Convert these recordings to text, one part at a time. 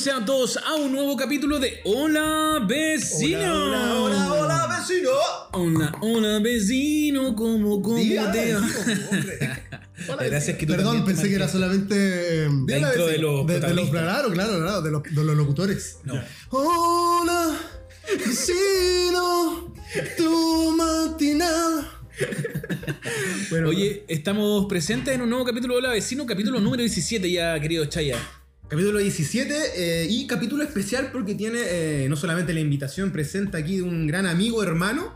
Bienvenidos sean todos a un nuevo capítulo de Hola Vecino. Hola, hola, hola, vecino. Hola, hola vecino, ¿cómo, cómo Diga, te va? Hola, Gracias que tú Perdón, pensé que era solamente. eh, de, intro de los de, de los protagonistas. claro, claro, claro, de los, de los locutores. No. Hola, vecino, tu matinal. Bueno, Oye, estamos presentes en un nuevo capítulo de Hola Vecino, capítulo número 17 ya, querido Chaya. Capítulo 17 eh, y capítulo especial porque tiene eh, no solamente la invitación presente aquí de un gran amigo, hermano,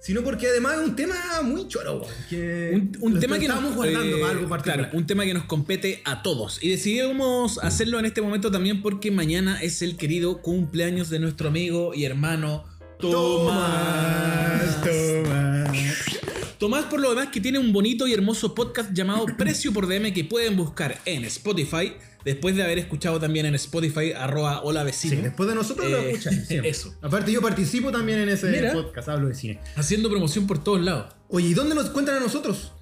sino porque además es un tema muy choro, que Un, tema que estábamos nos, guardando eh, para algo particular. claro, un tema que nos compete a todos. Y decidimos hacerlo en este momento también porque mañana es el querido cumpleaños de nuestro amigo y hermano Tomás. Tomás. Tomás, por lo demás, que tiene un bonito y hermoso podcast llamado Precio por DM que pueden buscar en Spotify. Después de haber escuchado también en Spotify, arroba hola Sí, vecino. después de nosotros lo Eh, escuchan. siempre. eso. Aparte, yo participo también en ese Mira. podcast, hablo de cine. Haciendo promoción por todos lados. Oye, ¿y dónde nos encuentran a nosotros?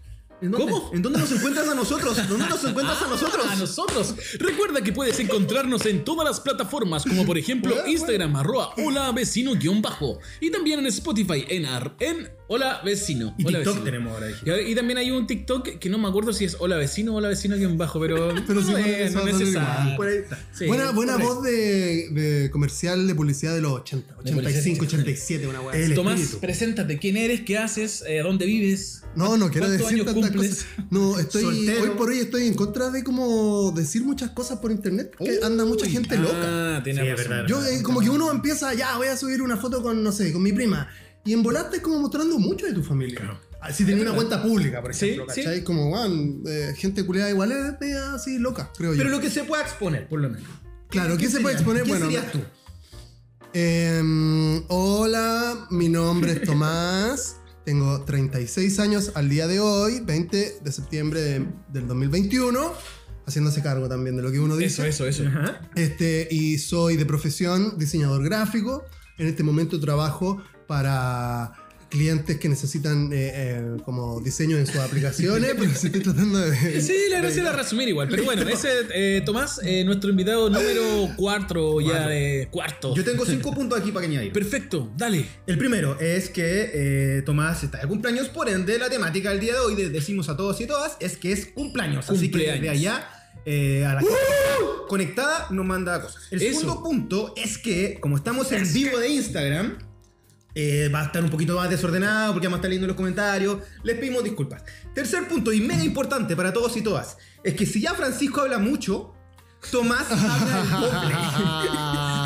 ¿En dónde? ¿Cómo? ¿En dónde nos encuentras a nosotros? ¿Dónde nos encuentras a nosotros? A nosotros. Recuerda que puedes encontrarnos en todas las plataformas, como por ejemplo Instagram, arroba hola vecino guion bajo. Y también en Spotify, en, ar- en hola vecino. Y Hola TikTok Vecino. tenemos ahora. dije. Y, también hay un TikTok que no me acuerdo si es hola vecino o hola vecino guion bajo, pero, Pero sí, no, es, ser necesario. igual. Por ahí está. Sí, buena buena voz de, de comercial de publicidad de los 80, De publicidad 85, de 87, una así. Tomás, espíritu. preséntate. ¿Quién eres? ¿Qué haces? Eh, ¿Dónde vives? No, no quiero ¿Cuántos decir años tantas cumples? cosas. No, estoy Soltero. hoy por hoy estoy en contra de como decir muchas cosas por internet, que anda mucha gente loca. Ah, tiene Sí, verdad. Yo, eh, como que uno empieza, ya, voy a subir una foto con, no sé, con mi prima. Y en volarte es como mostrando mucho de tu familia. Ah, Si tenés una cuenta pública, por Sí, ejemplo, sí. ¿cachai? Como, van, gente culiada igual es media así loca, creo Pero yo. lo que se pueda exponer, por lo menos. Claro, ¿qué, se puede exponer? ¿Qué bueno, serías tú? em, hola, mi nombre es Tomás. Tengo 36 años al día de hoy, 20 de septiembre de- del 2021. Haciéndose cargo también de lo que uno dice. Eso, eso, eso. Este, y soy de profesión diseñador gráfico. En este momento trabajo para clientes que necesitan eh, eh, como diseño en sus aplicaciones, pero sí estoy tratando de... Sí, la gracia era resumir igual. Pero bueno, ese eh, Tomás, eh, nuestro invitado número cuatro ya de cuarto. Yo tengo cinco puntos aquí para que añadir. Perfecto, dale. El primero es que eh, Tomás está de cumpleaños, por ende la temática del día de hoy, decimos a todos y todas, es que es cumpleaños. Así que Cumpleaños. desde allá eh, a la gente conectada nos manda cosas. El Eso. segundo punto es que, como estamos en vivo de Instagram, eh, va a estar un poquito más desordenado porque vamos a estar leyendo los comentarios. Les pedimos disculpas. Tercer punto, y mega importante para todos y todas, es que si ya Francisco habla mucho, Tomás habla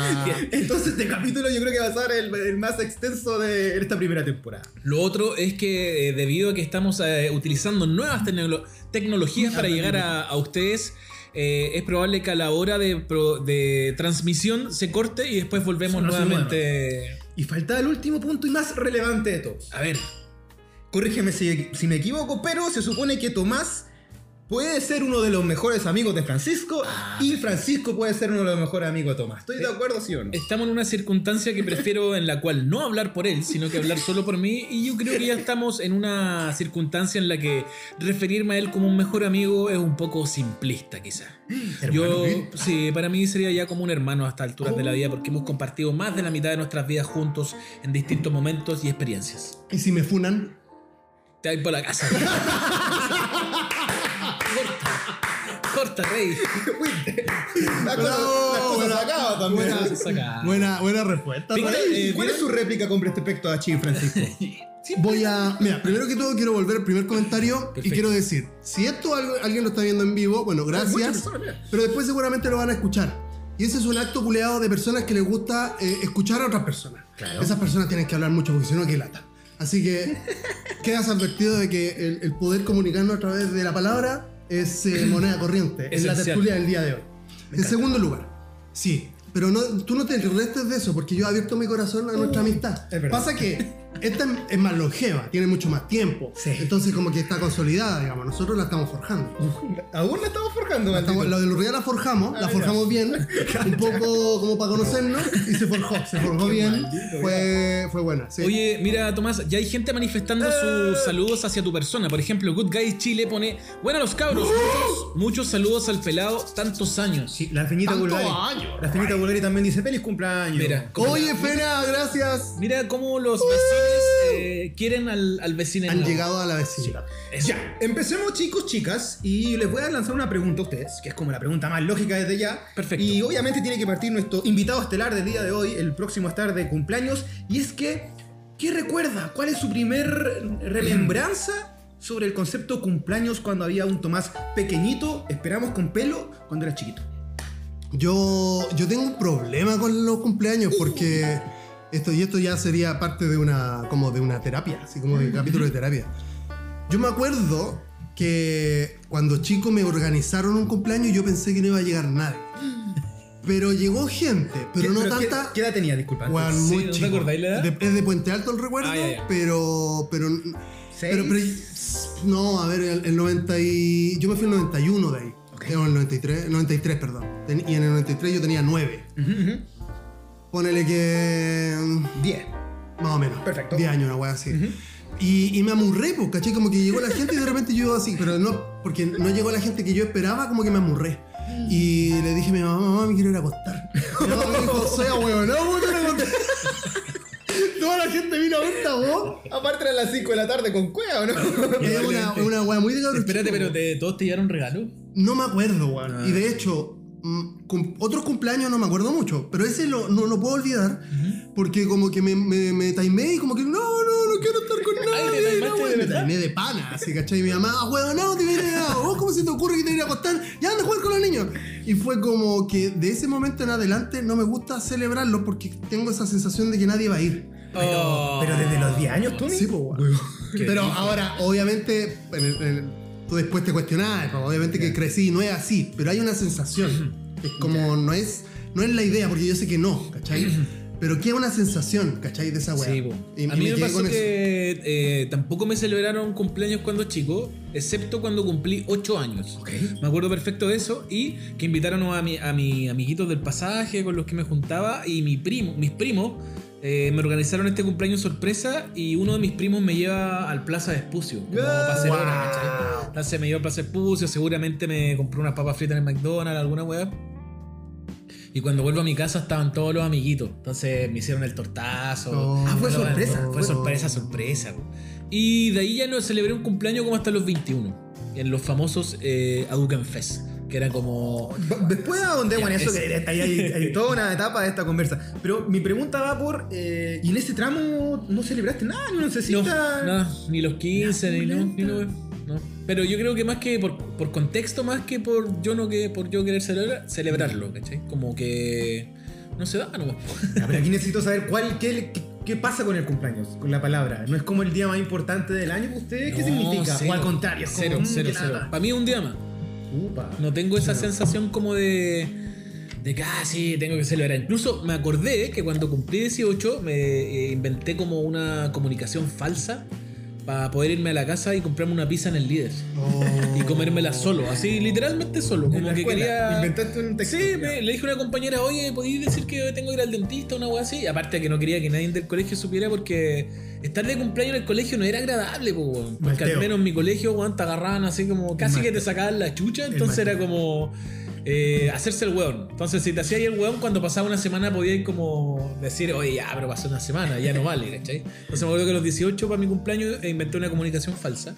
el doble. Entonces este capítulo yo creo que va a ser el, el más extenso de esta primera temporada. Lo otro es que eh, debido a que estamos eh, utilizando nuevas tecnolo- tecnologías para llegar a, a ustedes, eh, es probable que a la hora de, de transmisión se corte y después volvemos nuevamente. Y falta el último punto y más relevante de todos. A ver, Corrígeme si, si me equivoco, pero se supone que Tomás puede ser uno de los mejores amigos de Francisco y Francisco puede ser uno de los mejores amigos de Tomás. ¿Estoy de acuerdo, sí o no? estamos en una circunstancia que prefiero en la cual no hablar por él, sino que hablar solo por mí. Y yo creo que ya estamos en una circunstancia en la que referirme a él como un mejor amigo es un poco simplista, quizás. Yo, sí, para mí sería ya como un hermano a estas alturas de la vida, porque hemos compartido más de la mitad de nuestras vidas juntos en distintos momentos y experiencias. Y si me funan, Te voy por la casa. corta, rey. La cosa, también. buena, buena, buena respuesta. Eh, ¿Cuál es su réplica con respecto a Chi, Francisco? Voy a. Mira, primero que todo quiero volver al primer comentario Perfecto. y quiero decir: si esto algo- alguien lo está viendo en vivo, bueno, gracias. personas. Pero después seguramente lo van a escuchar. Y ese es un acto culeado de personas que les gusta eh, escuchar a otras personas. Claro. Esas personas tienen que hablar mucho porque si no, que lata. Así que quedas advertido de que el, el poder comunicarnos a través de la palabra es eh, moneda corriente. Es la tertulia del día de hoy. En segundo lugar, sí, pero no, tú no te restes de eso porque yo he abierto mi corazón a nuestra amistad. Es verdad. Pasa que esta es- es más longeva, tiene mucho más tiempo. Sí. Entonces como que está consolidada, digamos. Nosotros la estamos forjando. Aún la estamos forjando, La estamos- lo de Lurria la forjamos, Ah, la ya. forjamos bien, un poco como para conocernos y se forjó, se forjó bien, maldito, fue, fue buena. sí. Oye, mira, Tomás, ya hay gente manifestando sus saludos hacia tu persona. Por ejemplo, Good Guys Chile pone: Bueno, los cabros, muchos, muchos saludos al pelado, tantos años. Sí, la Tantos Bulgari. años, La Feñita Bulgari también dice feliz cumpleaños. Mira, Oye, Fena, gracias. mira cómo los vecinos eh, quieren al, al vecino. Han llegado a la vecina. Ya, empecemos chicos, chicas, y les voy a lanzar una pregunta a ustedes, que es como la pregunta más lógica desde ya. Perfecto. Y obviamente tiene que partir nuestro invitado estelar del día de hoy, el próximo estar de cumpleaños, y es que, ¿qué recuerda? ¿Cuál es su primer remembranza sobre el concepto cumpleaños cuando había un Tomás pequeñito, esperamos con pelo, cuando era chiquito? Yo, yo tengo un problema con los cumpleaños porque esto y esto ya sería parte de una como de una terapia, así como de capítulo de terapia. Yo me acuerdo que cuando chico me organizaron un cumpleaños yo pensé que no iba a llegar nadie. Pero llegó gente, pero ¿Qué- no qué- tanta. ¿Qué edad tenía, disculpa? Sí, muy ¿no te chico. acordáis la edad? De- es de Puente Alto el recuerdo, Ah, ya, ya. pero pero ¿Seis? pero, pero- no, a ver, el, el 90 y yo me fui en el 91 de ahí. Ok. No, el 93, 93, perdón. Y en el 93 yo tenía 9. Ujú, ujú. Ponele que. mm, Diez. Más o menos. Perfecto. 10 años, una wea así. y, y me amurré, pues, ¿cachai? Como que llegó la gente y de repente yo así, pero no, porque no llegó la gente que yo esperaba, como que me amurré. Y le dije a mi mamá, mamá, me quiero ir a acostar. Mi mamá me dijo, soy abuelo, no, ¿cómo te vas a acostar? Toda la gente vino a verte a vos. Aparte eran las 5 de la tarde con cueva, ¿o ¿no? Es una, una wea muy de Espérate, chico, pero te- ¿todos te llevaron regalo? No me acuerdo, weón. Ah. Y de hecho, cum- otros cumpleaños no me acuerdo mucho, pero ese lo, no lo puedo olvidar porque como que me, me, me timé y como que no, no, no quiero estar con Ay, ¿te nadie. no, me timé de pana, así, ¿cachai? Y mi mamá, ah, weón, no, te vienes a... ¿Vos cómo se te ocurre que te ir a acostar? Ya anda a jugar con los niños. Y fue como que de ese momento en adelante no me gusta celebrarlo porque tengo esa sensación de que nadie va a ir. Oh. Pero desde los 10 años, tú Sí, pues, Pero ahora, obviamente, en el- en el- tú después te cuestionás, pues, obviamente que crecí, no es así, pero hay una sensación. Es como, no es, no es la idea, porque yo sé que no, ¿cachai? Pero queda una sensación, ¿cachai? De esa weá. Sí. Y- a y mí me quedé pasó que eh, tampoco me celebraron cumpleaños cuando chico, excepto cuando cumplí 8 años. Me acuerdo perfecto de eso y que invitaron a mi, a mi amiguitos del pasaje con los que me juntaba y mi primo, mis primos eh, me organizaron este cumpleaños sorpresa y uno de mis primos me lleva al Plaza de Espucio como Wow. Entonces me llevó al Plaza de Espucio, seguramente me compró unas papas fritas en el McDonald's, alguna weá. Y cuando vuelvo a mi casa estaban todos los amiguitos. Entonces me hicieron el tortazo. Oh. Ah, fue sorpresa. Fue sorpresa, sorpresa. Y de ahí ya no celebré un cumpleaños como hasta los 21. En los famosos eh, Aduken Fest. Que era como. Después ahondemos en eso, es- que hay, hay- hay toda una etapa de esta conversa. Pero mi pregunta va por. eh, ¿Y en ese tramo no celebraste nada? ¿Ni No, cecita? nada, ni los 15, ni, no, ni no, no. Pero yo creo que más que por, por contexto, más que por yo no que por yo querer celebrar, celebrarlo, ¿cachai? Como que no se da. Ya, pero aquí necesito saber cuál, qué, qué, qué pasa con el cumpleaños, con la palabra. ¿No es como el día más importante del año para ustedes? ¿Qué No, significa? cero, o al contrario, es como, Cero, cero, cero. Para mí un día más. Upa. No tengo esa sensación como de. de que, ah, sí, tengo que celebrar. Incluso me acordé que cuando cumplí 18 me eh, inventé como una comunicación falsa para poder irme a la casa y comprarme una pizza en el líder. Oh. Y comérmela solo, así literalmente solo. Como que escuela, quería. Inventaste un texto. Sí, me- le dije a una compañera, oye, ¿podéis decir que tengo que ir al dentista una wea así? Y aparte que no quería que nadie del colegio supiera porque estar de cumpleaños en el colegio no era agradable, po, weón. Porque Malteo. al menos en mi colegio, weón, te agarraban así como casi que te sacaban la chucha, entonces era como eh, hacerse el weón. Entonces si te hacías el weón, cuando pasaba una semana podías como decir, oye, ya, pero pasó una semana, ya no vale, ¿cachai? Entonces me acuerdo que a los 18 para mi cumpleaños eh, inventé una comunicación falsa.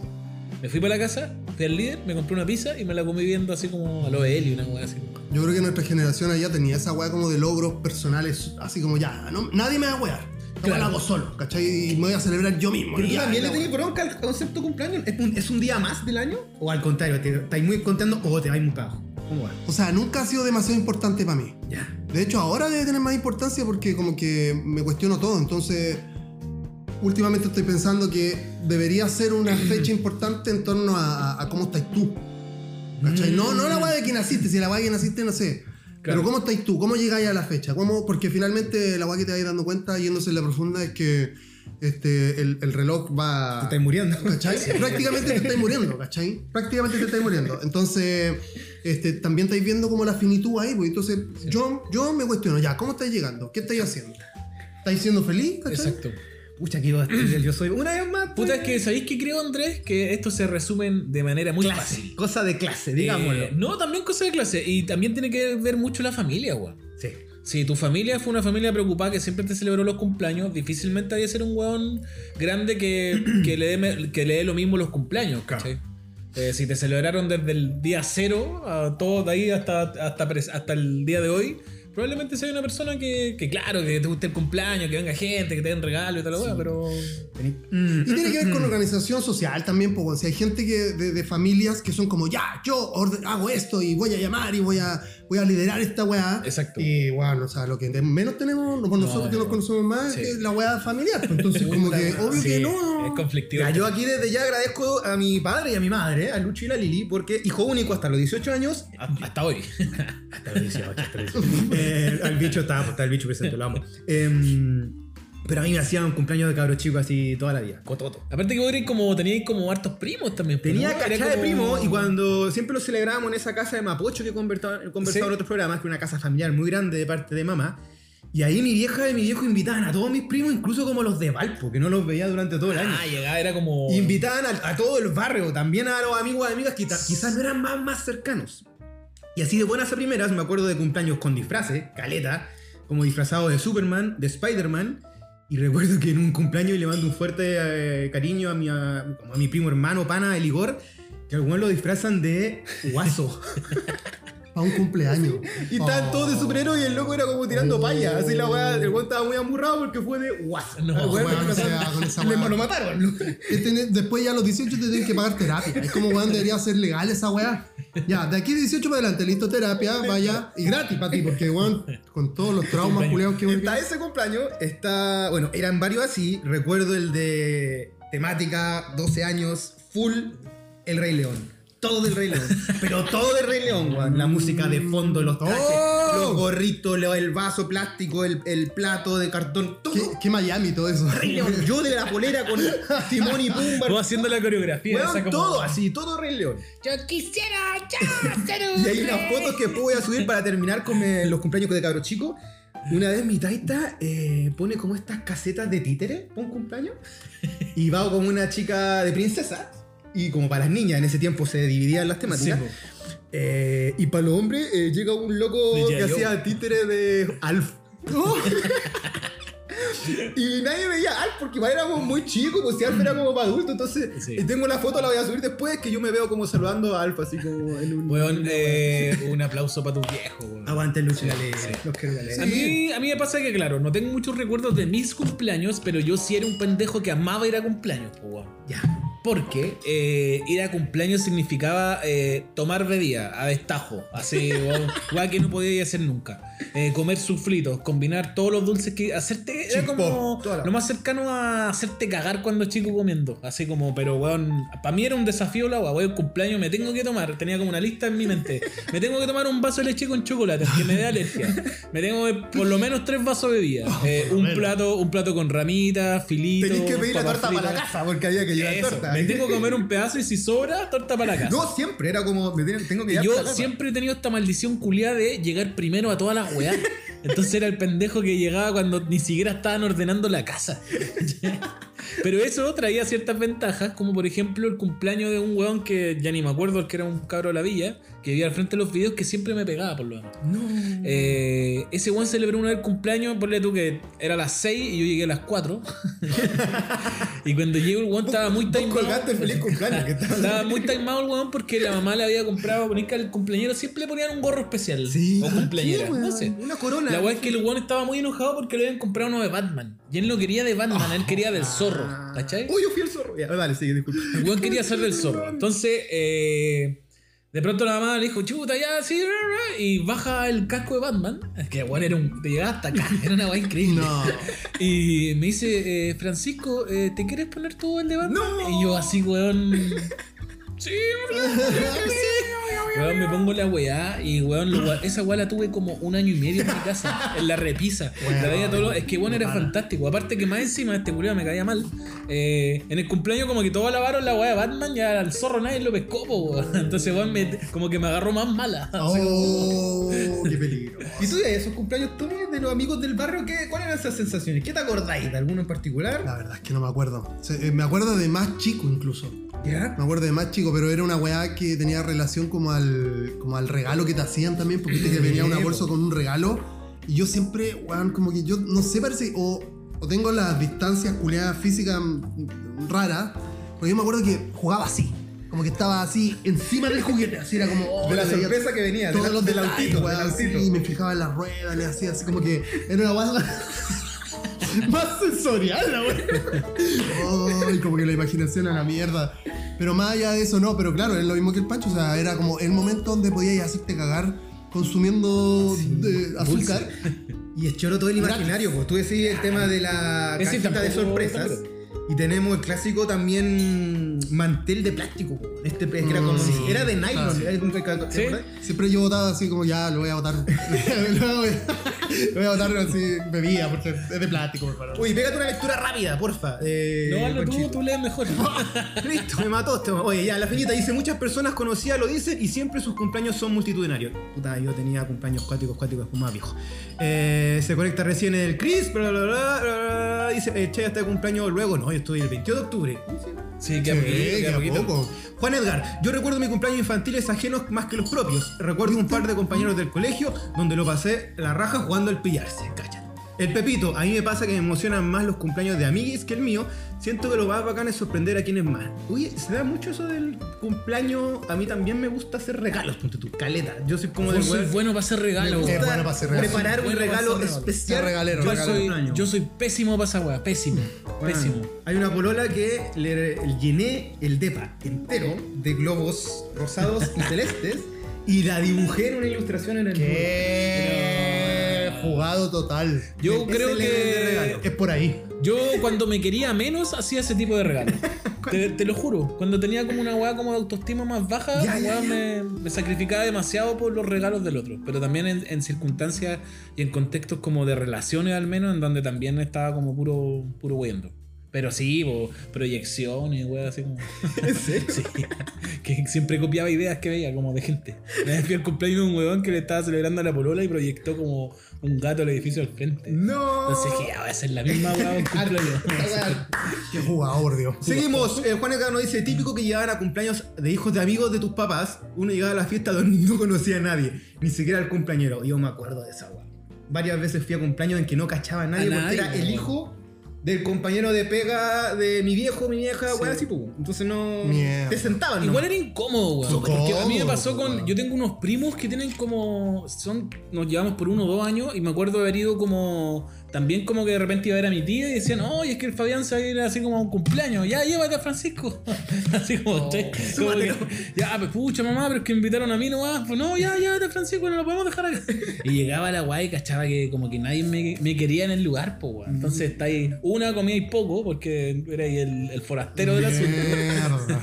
Me fui para la casa, fui al líder, me compré una pizza y me la comí viendo así como a lo Eli, una wea así. Yo creo que nuestra generación allá tenía esa weá como de logros personales, así como ya, no- nadie me va a wear. Yo Claro. lo hago solo, ¿cachai? Y me voy a celebrar yo mismo. ¿Pero tú también le tenés bronca al concepto cumpleaños? ¿Es un, ¿Es un día más del año? ¿O al contrario, te estáis muy contando o te vais muy para abajo? ¿Cómo va? O sea, nunca ha sido demasiado importante para mí. Ya. De hecho, ahora debe tener más importancia porque como que me cuestiono todo. Entonces, últimamente estoy pensando que debería ser una fecha importante en torno a, a- a cómo estás tú. ¿Cachai? No, no la weá de que naciste, si la weá de que naciste, no sé. Claro. Pero cómo estás tú, cómo llegáis a la fecha. ¿Cómo? Porque finalmente la weá que te vais dando cuenta, yéndose en la profunda, es que este, el, el reloj Te va. estás muriendo. ¿Cachai? Prácticamente te estáis muriendo, ¿cachai? Prácticamente te estáis muriendo. Entonces, este, también estáis viendo como la finitud ahí, pues. Entonces, yo, yo me cuestiono, ya, ¿cómo estáis llegando? ¿Qué estáis haciendo? ¿Estáis siendo feliz? ¿cachai? Exacto. Pucha, que yo soy una vez más. Puta, pues, es que ¿sabéis qué creo, Andrés? Que esto se resumen de manera muy clase. fácil. Cosa de clase, digámoslo. Eh, no, también cosa de clase. Y también tiene que ver mucho la familia, weón. Sí. Si tu familia fue una familia preocupada que siempre te celebró los cumpleaños, difícilmente había ser un weón grande que, que, le, dé, que le dé lo mismo los cumpleaños, ¿cachai? Eh, si te celebraron desde el día cero, a todo de ahí hasta, hasta, hasta el día de hoy, probablemente sea una persona que, que, claro, que te guste el cumpleaños, que venga gente, que te den regalo y tal, weá, pero. Mm. Y tiene que ver con organización social también, pues, si hay gente que, de, de familias que son como, ya, yo hago esto y voy a llamar y voy a, voy a liderar esta weá. Exacto. Y bueno, o sea, lo que menos tenemos, por nosotros No, que nos no. conocemos más, Sí. es la weá familiar. pues, Entonces, como que, obvio Sí, que no. Es conflictivo. Ya, yo aquí desde ya agradezco a mi padre y a mi madre, a Lucho y la Lili, porque hijo único hasta los 18 años. Hasta hoy. Hasta los 18, hasta los 18. Eh, al bicho está, está el bicho presente, lo amo. Em, pero a mí me hacían un cumpleaños de cabro chico así toda la vida. Cototo. Aparte que vos erais como, teníais como hartos primos también. pues, Tenía ¿no? Era de como- primo y cuando siempre lo celebrábamos en esa casa de Mapocho que he conversado, he conversado Sí. en otros programas, que es una casa familiar muy grande de parte de mamá. Y ahí mi vieja y mi viejo invitaban a todos mis primos, incluso como los de Valpo, que no los veía durante todo el año. Ah, llegaba, era como. Invitaban a, a todo el barrio, también a los amigos y amigas que quizás no eran más, más cercanos. Y así de buenas a primeras, me acuerdo de cumpleaños con disfraces, caleta, como disfrazado de Superman, de Spider-Man. Y recuerdo que en un cumpleaños le mando un fuerte eh, cariño a mi, a, mi primo hermano, pana, el Igor, que algunos lo disfrazan de guaso. Para un cumpleaños. y estaban Oh. todos de superhéroe y el loco era como tirando Oh. paya. Así la weá, el weón estaba muy amurrado porque fue de guaso. No, weón weón, sea, con esa weá. lo mataron. Que tiene- después ya a los 18 te tienen que pagar terapia. Es como, weón, debería ser legal esa weá. Ya, de aquí 18 para adelante, listo, terapia, vaya. Y gratis para ti, porque, weón, con todos los traumas culiados que Está ese cumpleaños, está. Bueno, eran varios así. Recuerdo el de temática 12 años, full El Rey León. Todo del Rey León. Pero todo del Rey León, weón. La música de fondo, los trajes, ¡Oh! los gorritos, lo- el vaso plástico, el, el plato de cartón, todo. ¿Qué, qué Miami todo eso? Rey León. Yo de la polera con Timón y Pumba. Vos haciendo la coreografía. Weón, esa como- todo así, todo Rey León. Yo quisiera ya ser un Y hay unas fotos que después voy a subir para terminar con eh, los cumpleaños de cabro chico. Una vez mi taita eh, pone como estas casetas de títere para un cumpleaños. Y va como una chica de princesa. Y como para las niñas, en ese tiempo se dividían las temáticas. Sí. Eh, y para los hombres eh, llega un loco que hacía títere de Alf. y nadie veía Alf porque igual éramos muy chicos, pues si Alf era como para adultos. Entonces, Sí. y tengo la foto, la voy a subir después, que yo me veo como saludando a Alf, así como en un. Eh, un aplauso para tu viejo. Aguante Lucho Sí, sí. los Gale. A mí, a mí me pasa que, claro, no tengo muchos recuerdos de mis cumpleaños, pero yo sí era un pendejo que amaba ir a cumpleaños, po, weón. Ya. Porque eh, ir a cumpleaños significaba eh, tomar bebida a destajo, así, weá que no podía hacer nunca. Eh, comer suflitos, combinar todos los dulces que. Hacerte. Era como la- lo más cercano a hacerte cagar cuando chico comiendo. Así como, pero weón, para mí era un desafío la weón, cumpleaños me tengo que tomar. Tenía como una lista en mi mente. Me tengo que tomar un vaso de leche con chocolate, que me dé alergia. Me tengo que por lo menos tres vasos de bebida. Eh, un plato, un plato con ramitas, filitos. Tenés que pedir la torta para la casa porque había que llevar Eso, torta. Me tengo que comer un pedazo y si sobra, torta para la casa. No, siempre era como, me tengo que llevar yo para siempre he tenido esta maldición culiada de llegar primero a todas las weas. Entonces era el pendejo que llegaba cuando ni siquiera estaban ordenando la casa. Pero eso traía ciertas ventajas, como por ejemplo el cumpleaños de un weón que ya ni me acuerdo, el que era un cabro de la villa, que vivía al frente de los videos que siempre me pegaba por lo menos. No. Eh, ese weón celebró una vez el cumpleaños, ponle tú que era a las 6 y yo llegué a las 4. y cuando llegó el weón estaba muy colgaste feliz cumpleaños. que estaba- Estaba muy timeado el weón porque la mamá le había comprado, poner que al cumpleañero siempre le ponían un gorro especial. Sí. O cumpleañera, ¿Qué, no sé. Una corona. La weá es que el weón estaba muy enojado porque le habían comprado uno de Batman. Y él no quería de Batman, él quería del zorro. ¿Cachai? Uy, yo fui el zorro. Ya, vale, sigue, disculpa. El weón quería ser del zorro. Entonces, eh, de pronto la mamá le dijo, chuta, ya, sí, bla, bla", y baja el casco de Batman. Que, weón, era un, te llegaba hasta acá, era una weá increíble. No. Y me dice, eh, Francisco, eh, ¿te quieres poner tú el de Batman? No. Y yo así, weón. Sí, sí, Weón, me pongo la weá y weón, lo esa weá la tuve como un año y medio en mi casa, en la repisa. Weón, La veía todo lo- es que bueno, era fantástico. Aparte que más encima este culiao me caía mal. eh, en el cumpleaños como que todos lavaron la weá de Batman y al zorro nadie lo pescó, po, weón. Entonces weón me- como que me agarró más mala. Oh, qué peligro. ¿Y tú de esos cumpleaños, Tommy, de los amigos del barrio, ¿qué, cuáles eran esas sensaciones? ¿Qué te acordáis? ¿De alguno en particular? La verdad es que no me acuerdo. Eh, me acuerdo de más chico incluso. ¿Ya? Me acuerdo de más chico, pero era una weá que tenía relación como al, como al regalo que te hacían también, porque viste que venía una bolsa con un regalo. Y yo siempre, weón, como que yo, no sé, parece, o, o tengo las distancias culiadas físicas mm, raras, porque yo me acuerdo que jugaba así. Como que estaba así encima del juguete, así era como. oh, De la sorpresa que venía, de Todos la- los del autito, weón, del autito. sí, me fijaba en las ruedas, le hacía así como que era una weá más sensorial la weá. Ay, como que la imaginación a la mierda. Pero más allá de eso, no, pero claro, es lo mismo que el Pancho. O sea, era como el momento donde podías hacerte cagar consumiendo eh, azúcar. Y es choro todo el imaginario, pues tú decís el tema de la cajita de tampoco- sorpresas. Y tenemos el clásico también mantel de plástico. Este que era, como, Mm, sí, era de nylon. ¿eh? ¿Te acuerdas? Sí. Siempre yo votaba así como ya, lo voy a votar. lo, voy a, votar así, bebida, porque es de plástico, hermano. Uy, pégate una lectura rápida, porfa. Eh, No, hazlo tú, tú lees mejor. Listo, me mató este. Oye, ya, la feñita dice: Muchas personas conocidas lo dicen y siempre sus cumpleaños son multitudinarios. Puta, yo tenía cumpleaños cuáticos, cuáticos, como más viejo. Eh, se conecta recién el Chris, bla, bla, bla, bla, bla, Dice: eh, Che, está de cumpleaños luego. No, yo estoy el 22 de octubre. Sí, Sí, que poquito, a poquito. poco. Juan Edgar, yo recuerdo mi cumpleaños infantiles ajenos más que los propios. Recuerdo un par de compañeros del colegio donde lo pasé la raja jugando al pillarse, cállate. El Pepito, a mí me pasa que me emocionan más los cumpleaños de amiguis que el mío. Siento que lo más bacán es sorprender a quienes más. Oye, se da mucho eso del cumpleaños. A mí también me gusta hacer regalos, ponte tú, caleta. Yo soy como Yo del soy bueno para hacer regalos. Es bueno para hacer regalos. Preparar un regalo especial. Regalero, Yo soy, yo soy pésimo para esa weá, pésimo. Bueno, Pésimo. Hay una polola que le llené el depa entero de globos rosados y celestes y la dibujé en una ilustración en el ¡Qué jugado total! Yo Ese creo que Es por ahí. yo cuando me quería menos hacía ese tipo de regalos. te, te lo juro. Cuando tenía como una weá como de autoestima más baja, Ya, ya. Me, me sacrificaba demasiado por los regalos del otro. Pero también en, en circunstancias y en contextos como de relaciones al menos, en donde también estaba como puro, puro huyendo. Pero sí, po, proyecciones, weá, así como. ¿En serio? Sí, que siempre copiaba ideas que veía como de gente. Vez fui al cumpleaños de un weón que le estaba celebrando a la polola y proyectó como un gato al edificio al frente. No. Entonces dije, ya voy a hacer la misma weá. ¡Qué jugador, Dios! Seguimos. Eh, Juan Edgar nos dice: típico que llegaban a cumpleaños de hijos de amigos de tus papás. Uno llegaba a la fiesta donde no conocía a nadie, ni siquiera al cumpleañero. Yo me acuerdo de esa weá. Varias veces fui a cumpleaños en que no cachaba a nadie A porque nadie, era el hijo del compañero de pega de mi viejo, mi vieja, weá, así, pues. Entonces no. Mierda. Te sentaban, Igual ¿no? era incómodo, weón. Súper Porque a mí me pasó con. weón. Yo tengo unos primos que tienen como. son Nos llevamos por uno o dos años y me acuerdo de haber ido como. También como que de repente iba a ver a mi tía y decían, oye, es que el Fabián se va a ir así como a un cumpleaños. Ya, llévate a Francisco. así como, Oh. Como que, ya, pues pucha mamá, pero es que invitaron a mí nomás. Pues no, ya, llévate a Francisco, no lo podemos dejar acá. y llegaba la guay y cachaba que como que nadie me, me quería en el lugar, pues, weón. Entonces está ahí. Una comía y poco, porque era ahí el, el forastero del asunto.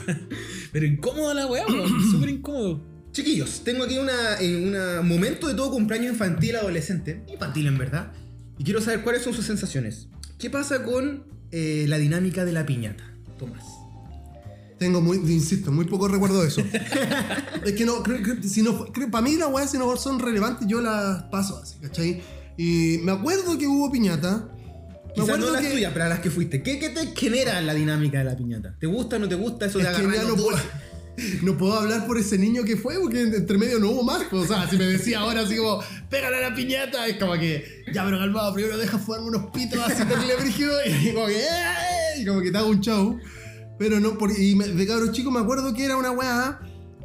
Pero incómodo la weá. Súper incómodo. Chiquillos, tengo aquí una, en una momento de todo cumpleaños infantil adolescente, infantil en verdad, y quiero saber cuáles son sus sensaciones. ¿Qué pasa con eh, la dinámica de la piñata, Tomás? Tengo muy, insisto, muy poco recuerdo de eso. es que no, creo que si no, para mí las weas si no son relevantes yo las paso así, ¿cachai? Y me acuerdo que hubo piñata. Me Quizás no las que, tuyas, pero a las que fuiste. ¿Qué, qué te genera la dinámica de la piñata? ¿Te gusta o no te gusta eso de es que agarrar ya no puedo? No puedo hablar por ese niño que fue, porque entre medio no hubo más. pues, o sea, si me decía ahora así como, pégale a la piñata, es como que, ya, pero calmado, primero deja fumarme unos pitos así terrible brígido y como que, "Eh", y como que te hago un show. Pero no, porque, y me- de cabro chico me acuerdo que era una weá,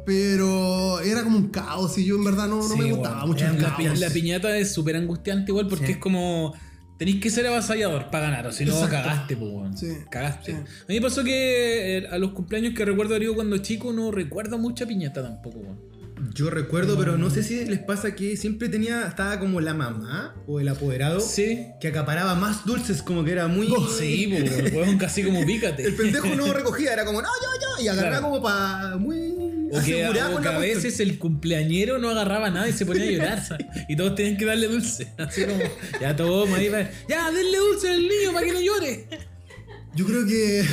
pero era como un caos y yo en verdad no, no Sí, me gustaba mucho el La, pi- la piñata es súper angustiante igual porque Sí. es como. Tenéis que ser avasallador para ganar, o si no Exacto. cagaste, pues, weón. Sí. Cagaste. Sí. A mí me pasó que eh, a los cumpleaños que recuerdo ido cuando chico no recuerdo mucha piñata tampoco, weón. Yo recuerdo, pero no sé si les pasa que siempre tenía, estaba como la mamá o el apoderado Sí. que acaparaba más dulces, como que era muy... Sí, pues, casi como pícate. El pendejo no recogía, era como, no, yo, yo, y agarraba Claro. como para muy O que, asegurada o que a veces el cumpleañero no agarraba nada y se ponía a llorar. y todos tenían que darle dulce. Así como, ya toma, ahí va. Ya, denle dulce al niño para que no llore. Yo creo que.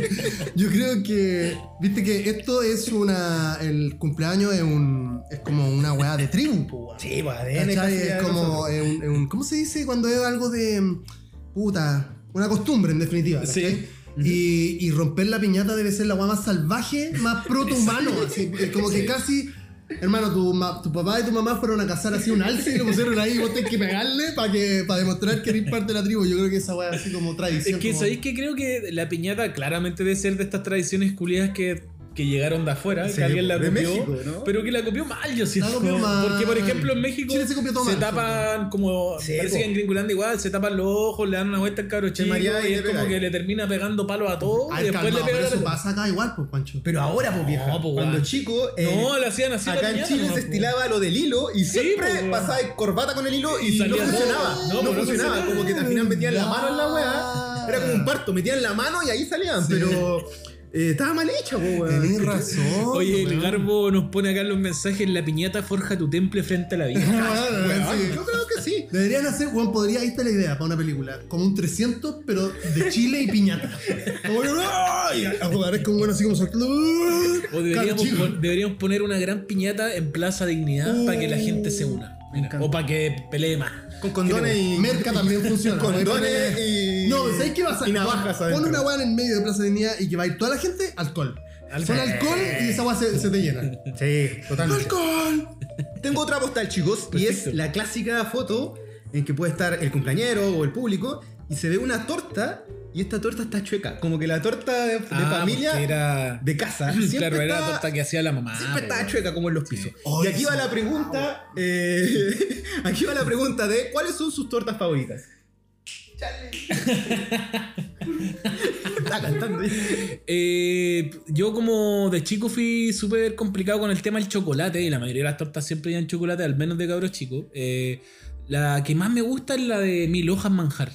yo creo que. Viste que esto es una. El cumpleaños es un. Es como una weá de tribu, po. Sí, pues ADN Es como. es un- es un- ¿Cómo se dice cuando es algo de. Puta. Una costumbre, en definitiva. ¿cachai? Sí. Y, y romper la piñata debe ser la weá más salvaje, más proto-humano. como que casi. Hermano, tu, ma- tu papá y tu mamá fueron a cazar así un alce y lo pusieron ahí y vos tenés que pegarle para que, para demostrar que eres parte de la tribu. Yo creo que esa weá es así como tradición. Es que como- sabéis que creo que la piñata claramente debe ser de estas tradiciones culiadas que, que llegaron de afuera, Sí, que alguien la de copió, México, ¿no? pero que la copió mal, yo siento. La copió mal. Porque, por ejemplo, en México se copió todo mal, tapan como. Sí, parece po. que en Gringolandia igual se tapan los ojos, le dan una vuelta al cabro chico y y es como que le termina pegando palos a todos y después le pega pero la eso pasa acá igual, pues, Pancho. Pero ahora, pues vieja. No, pues, cuando chico. eh, No, le hacían así Acá en Chile no, se estilaba lo del hilo y siempre pasaba corbata con el hilo y, Y no salía funcionaba. No, funcionaba. Como que al final metían la mano en la weá. Era como un parto, metían la mano y ahí salían. Pero eh, estaba mal hecha, weón. Tenés razón. Oye, el weón. Garbo nos pone acá los mensajes: la piñata forja tu temple frente a la vida. Weón, Weón, sí. Yo creo que sí. Deberían hacer, weón, podría, ahí está la idea para una película. Como un 300, pero de Chile y piñata. Como ¡ay! A jugar es como bueno, así como saltando. O deberíamos, pon- poner una gran piñata en Plaza Dignidad para que la gente se una. Mira, o para que pelee más. Con condones y. Merca también funciona. Condones y. No, ¿sabes qué va a hacer? Y navajas Pon adentro. una weá en el medio de Plaza de Dignidad y que va a ir toda la gente, alcohol. Pon alcohol y esa weá se, se te llena. Sí, totalmente. ¡Alcohol! Tengo otra postal, chicos, y es la clásica foto en que puede estar el cumpleañero o el público y se ve una torta y esta torta está chueca. Como que la torta de, de Ah, familia era. de casa siempre claro, era la torta que hacía la mamá. Siempre estaba chueca como en los pisos. Oh, y aquí va la pregunta. eh, aquí va la pregunta de ¿cuáles son sus tortas favoritas? Está cantando. Eh, yo como de chico fui súper complicado con el tema del chocolate y la mayoría de las tortas siempre llevan chocolate, al menos de cabros chicos. Eh, la que más me gusta es la de mil hojas manjar.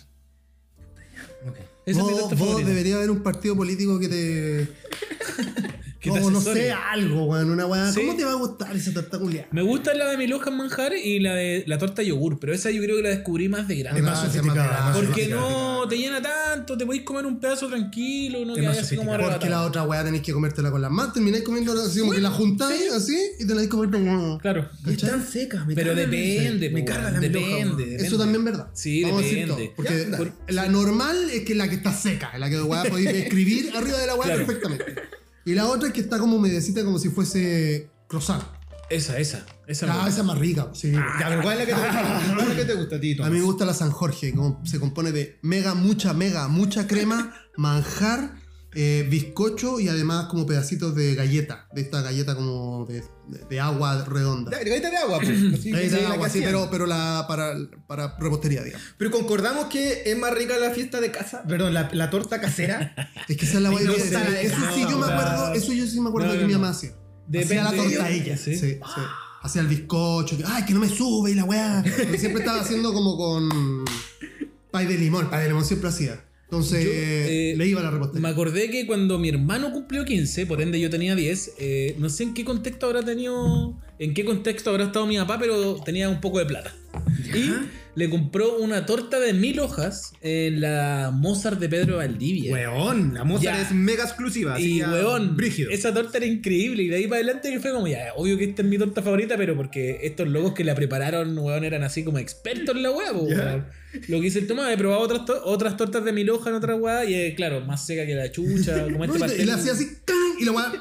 Esa es mi Vos, vos favorita. debería haber un partido político que te. Que te no, sé, algo, weón. Una weá. Sí. ¿Cómo te va a gustar esa torta culiada? Me gusta la de mil hojas manjar y la de la torta yogur, pero esa yo creo que la descubrí más de grande. Es más sofisticada, Porque no te llena tanto, te podéis comer un pedazo tranquilo, no Es que más así como sofisticado. Porque la arrebatado. otra weá tenés que comértela con las manos. Termináis comiendo así como que la juntáis así y te la comer como. Claro. Y es tan seca, me Pero depende. Me carga la depende. Eso también es verdad. Sí, depende. Porque la normal es que la que está seca, la que weá podéis escribir arriba de la weá Claro. perfectamente. Y la otra es que está como medecita como si fuese croissant. Esa, esa. Esa me Ah, gusta. esa es más rica, sí. Ya, pero ¿cuál es la que te gusta? ¿Cuál es la que te gusta a mí me gusta la San Jorge, como se compone de mega, mucha, mega, mucha crema, manjar, eh, bizcocho y además como pedacitos de galleta, de esta galleta como de, de- de agua redonda. Ya, Galleta de agua, pues. Así, Galleta de agua, sí, pero, pero la, para, para repostería, digamos. Pero concordamos que es más rica la fiesta de casa, perdón, la, la torta casera. Es que esa es la Ay, no, Eso sí, no, yo me no, acuerdo, no. eso yo sí me acuerdo No, de que no, mi no. mamá hacía. Hacía la torta de- ella, sí. sí, sí. Hacía el bizcocho, que, ay, que no me sube y la weá. Siempre estaba haciendo como con pay de limón, pay de limón siempre hacía. Entonces Yo, eh, le iba a la repostería. Me acordé que cuando mi hermano cumplió 15, por ende yo tenía 10, eh, no sé en qué contexto habrá tenido, en qué contexto habrá estado mi papá, pero tenía un poco de plata. Y le compró una torta de mil hojas en la Mozart de Pedro Valdivia. Weón, la Mozart Ya. es mega exclusiva. Y weón, Brígido. esa torta era increíble. Y de ahí para adelante fue como, ya, obvio que esta es mi torta favorita, pero porque estos locos que la prepararon, weón, eran así como expertos en la weá, weón. Lo que hice el Tomás, he probado otras, to- otras tortas de mil hojas en otra weá, y es, claro, más seca que la chucha, como este No, y pastel. le hacía así, ¡can! y la weá,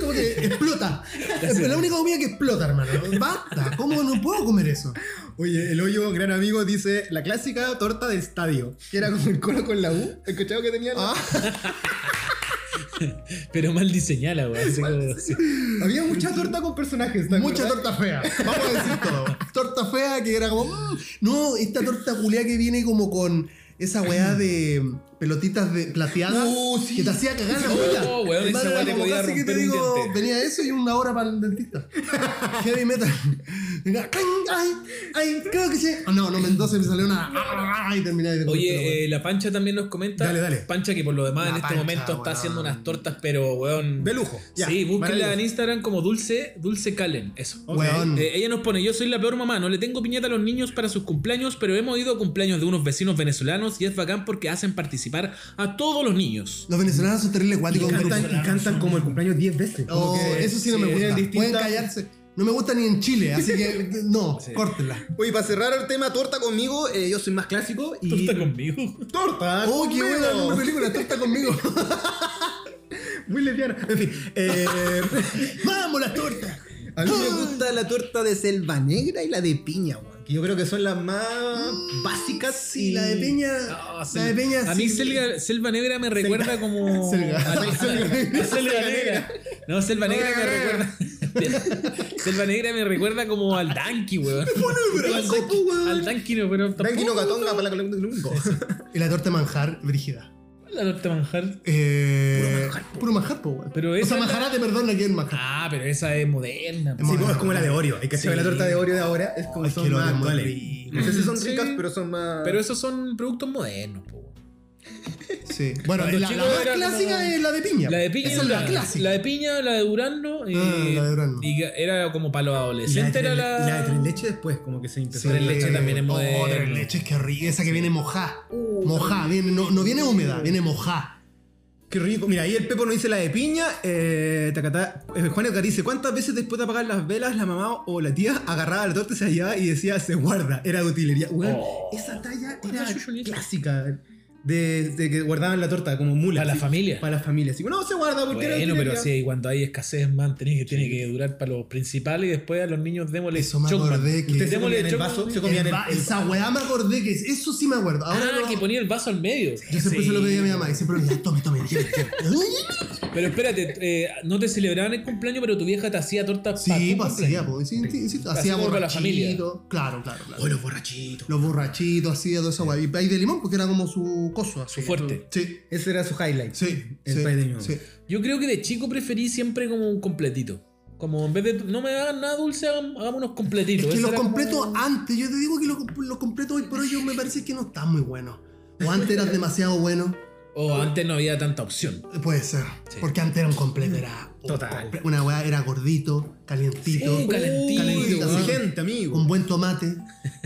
como que explota. Es la única comida que explota, hermano. Basta, ¿cómo no puedo comer eso? Oye, el hoyo, gran amigo, dice la clásica torta de estadio, que era como el colo con la U. ¿Escuchado que tenía? la- Pero mal diseñada como- sí. Había mucha torta con personajes. ¿te Mucha acuerdas? torta fea. Vamos a decir todo. Torta fea que era como. mm, no, esta torta culia que viene como con esa weá de pelotitas de plateadas sí. que te hacía cagar la Oh, boca. weón, esa weá te podía que te un digo, diente. Venía eso y una hora para el dentista. Heavy metal. Ay, ay, creo que sí. Ah, no, no, Mendoza me salió una. Ay, terminé de Oye, eh, la Pancha también nos comenta. Dale, dale. Pancha que por lo demás La en este Pancha, momento está haciendo unas tortas, pero weón. De lujo. Ya, sí, búsquenla en. Instagram como Dulce, Dulce Calen. Eso. Weón. Eh, ella nos pone, yo soy la peor mamá, no le tengo piñata a los niños para sus cumpleaños, pero hemos ido a cumpleaños de unos vecinos venezolanos y es bacán porque hacen participar a todos los niños. Los venezolanos son terribles Y guáticos. cantan, y cantan como el cumpleaños 10 veces. Oh, que eso sí no me gusta. Pueden callarse. No me gusta ni en Chile, así que no, Sí. córtenla. Oye, para cerrar el tema torta conmigo, eh, yo soy más clásico y... Torta conmigo. ¡Torta! Oh, qué conmigo. buena película, torta conmigo. Muy lesbiana. En fin, eh, ¡Vamos, las tortas! a mí me gusta la torta de selva negra y la de piña, weón. Que yo creo que son las más básicas. Sí, y- la de Peña. Ah, la de Peña. a mí sí. selva, Selva Negra me recuerda como. Selga. a- Selva Negra. No, Selva Negra me recuerda. Selva Negra me recuerda como al Danky, weón. brazo, po, weón. Al Danky no, pero Danky no tampoco. gatonga para la. Y la torta manjar, brígida. La torta manjar. Eh, puro manjar, po, weón. Pero o esa sea, es la- manjarate, perdón, aquí en manjar. Ah, pero esa es moderna. Es Sí, pues, es como la de Oreo. Hay que Sí. saber la torta de Oreo de ahora. Es como Ay, son que lo más es actuales. rico. No sé si son Sí. ricas, pero son más. Pero esos son productos modernos, po. Sí. Bueno, la, la más era clásica como- es la de piña. La de piña Esa es la, la, clásica. la de piña, la de durazno. Y, Ah, la de durazno. y era como para los Y la de adolescentes. Era la. y la de tres leche después, como que se empezó Sí, tres leche también es Oh, moderno. tres leches, qué rica. Esa que viene mojá. Uh, Mojá, viene, no, no viene húmeda, viene mojá. Qué rico. Mira, ahí el Pepo nos dice la de piña. Eh, tacatá. Eh, Juan Edgar dice: ¿Cuántas veces después de apagar las velas, la mamá o la tía agarraba la torta, se llevaba y decía se guarda? Era de utilería. Weón, Oh. esa talla Ah, era clásica. De, de que guardaban la torta como mula. Para la así. familia. Para la familia. Así, no, se guarda porque era Bueno, pero utilería. sí, cuando hay escasez, man, tenés que, tiene que durar para los principales y después a los niños démosle Eso me acordé que- Ustedes se comían el vaso, se comían El el, va- el- esa weá me acordé que eso sí me acuerdo. Ahora Ah, no- que ponía el vaso al medio. Yo siempre Sí. se lo pedí a mi mamá y siempre me decía, tome, tome, lleve, lleve". Pero espérate, eh, no te celebraban el cumpleaños, pero tu vieja te hacía tortas Sí, para pues hacía, cumpleaños. pues, sí, sí, sí, Así hacía para la familia. borrachitos. Claro, claro, claro. Oh, los borrachitos. Los borrachitos, hacía toda esa weá. Y pay de limón, porque era como su coso. así. Su fuerte. Sí, Ese era su highlight. sí. El sí, pay de limón. sí. Yo creo que de chico preferí siempre como un completito. Como en vez de no me hagan nada dulce, hagamos unos completitos. Es que Ese los como- completos antes, yo te digo que los, los completos hoy por hoy yo me parece que no están muy buenos. O antes eran demasiado buenos. O antes no había tanta opción. Puede ser. Sí. Porque antes era un completo, era. un Total. Una weá era gordito, calientito, Sí, calentito. calentito, Exigente, amigo. con buen tomate.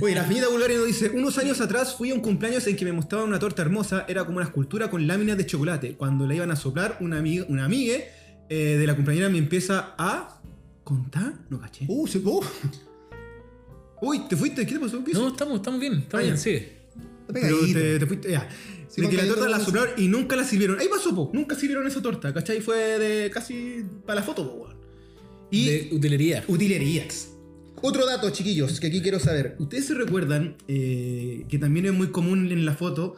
Oye, la finita Bulgaria nos dice, unos años atrás fui a un cumpleaños en que me mostraban una torta hermosa, era como una escultura con láminas de chocolate. Cuando la iban a soplar, una amiga, una amigue eh, de la compañera me empieza a contar, no caché. Uh, se, uh, Uy, ¿te fuiste? ¿Qué te pasó? ¿Qué No, estamos, estamos bien, está Ah, bien, está Pero te, te fuiste, ya. Sí, de que la torta la no- soplaron y nunca la sirvieron. Ahí pasó, po. Nunca sirvieron esa torta, ¿cachai? Fue de casi para la foto, po, weón. Y De utilería. utilerías. Otro dato, chiquillos, que aquí quiero saber. ¿Ustedes se recuerdan eh, que también es muy común en la foto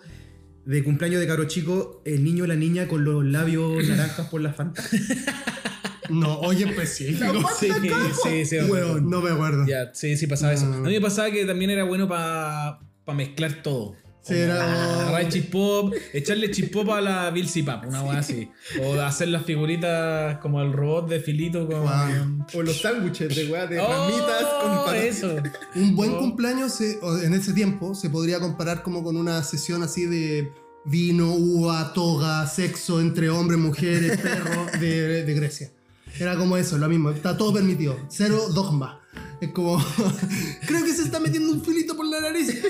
de cumpleaños de caro chico el niño o la niña con los labios naranjas por la fanta? No, oye, específico. Sí, sí, sí. Weón. No me acuerdo. Ya, sí, sí pasaba eso. Mm. A mí me pasaba que también era bueno para mezclar todo. Sí, era- Agarrar chispop, echarle chispop a la Bilsy Pap, una weá así. O hacer las figuritas como el robot de filito con. Wow. o los sándwiches de weá de Oh, ramitas con patas. eso. Un buen Oh. cumpleaños se- o en ese tiempo se podría comparar como con una sesión así de vino, uva, toga, sexo entre hombres, mujeres, perros de, de Grecia. Era como eso, lo mismo. Está todo permitido. Cero dogma. Es como. Creo que se está metiendo un filito por la nariz.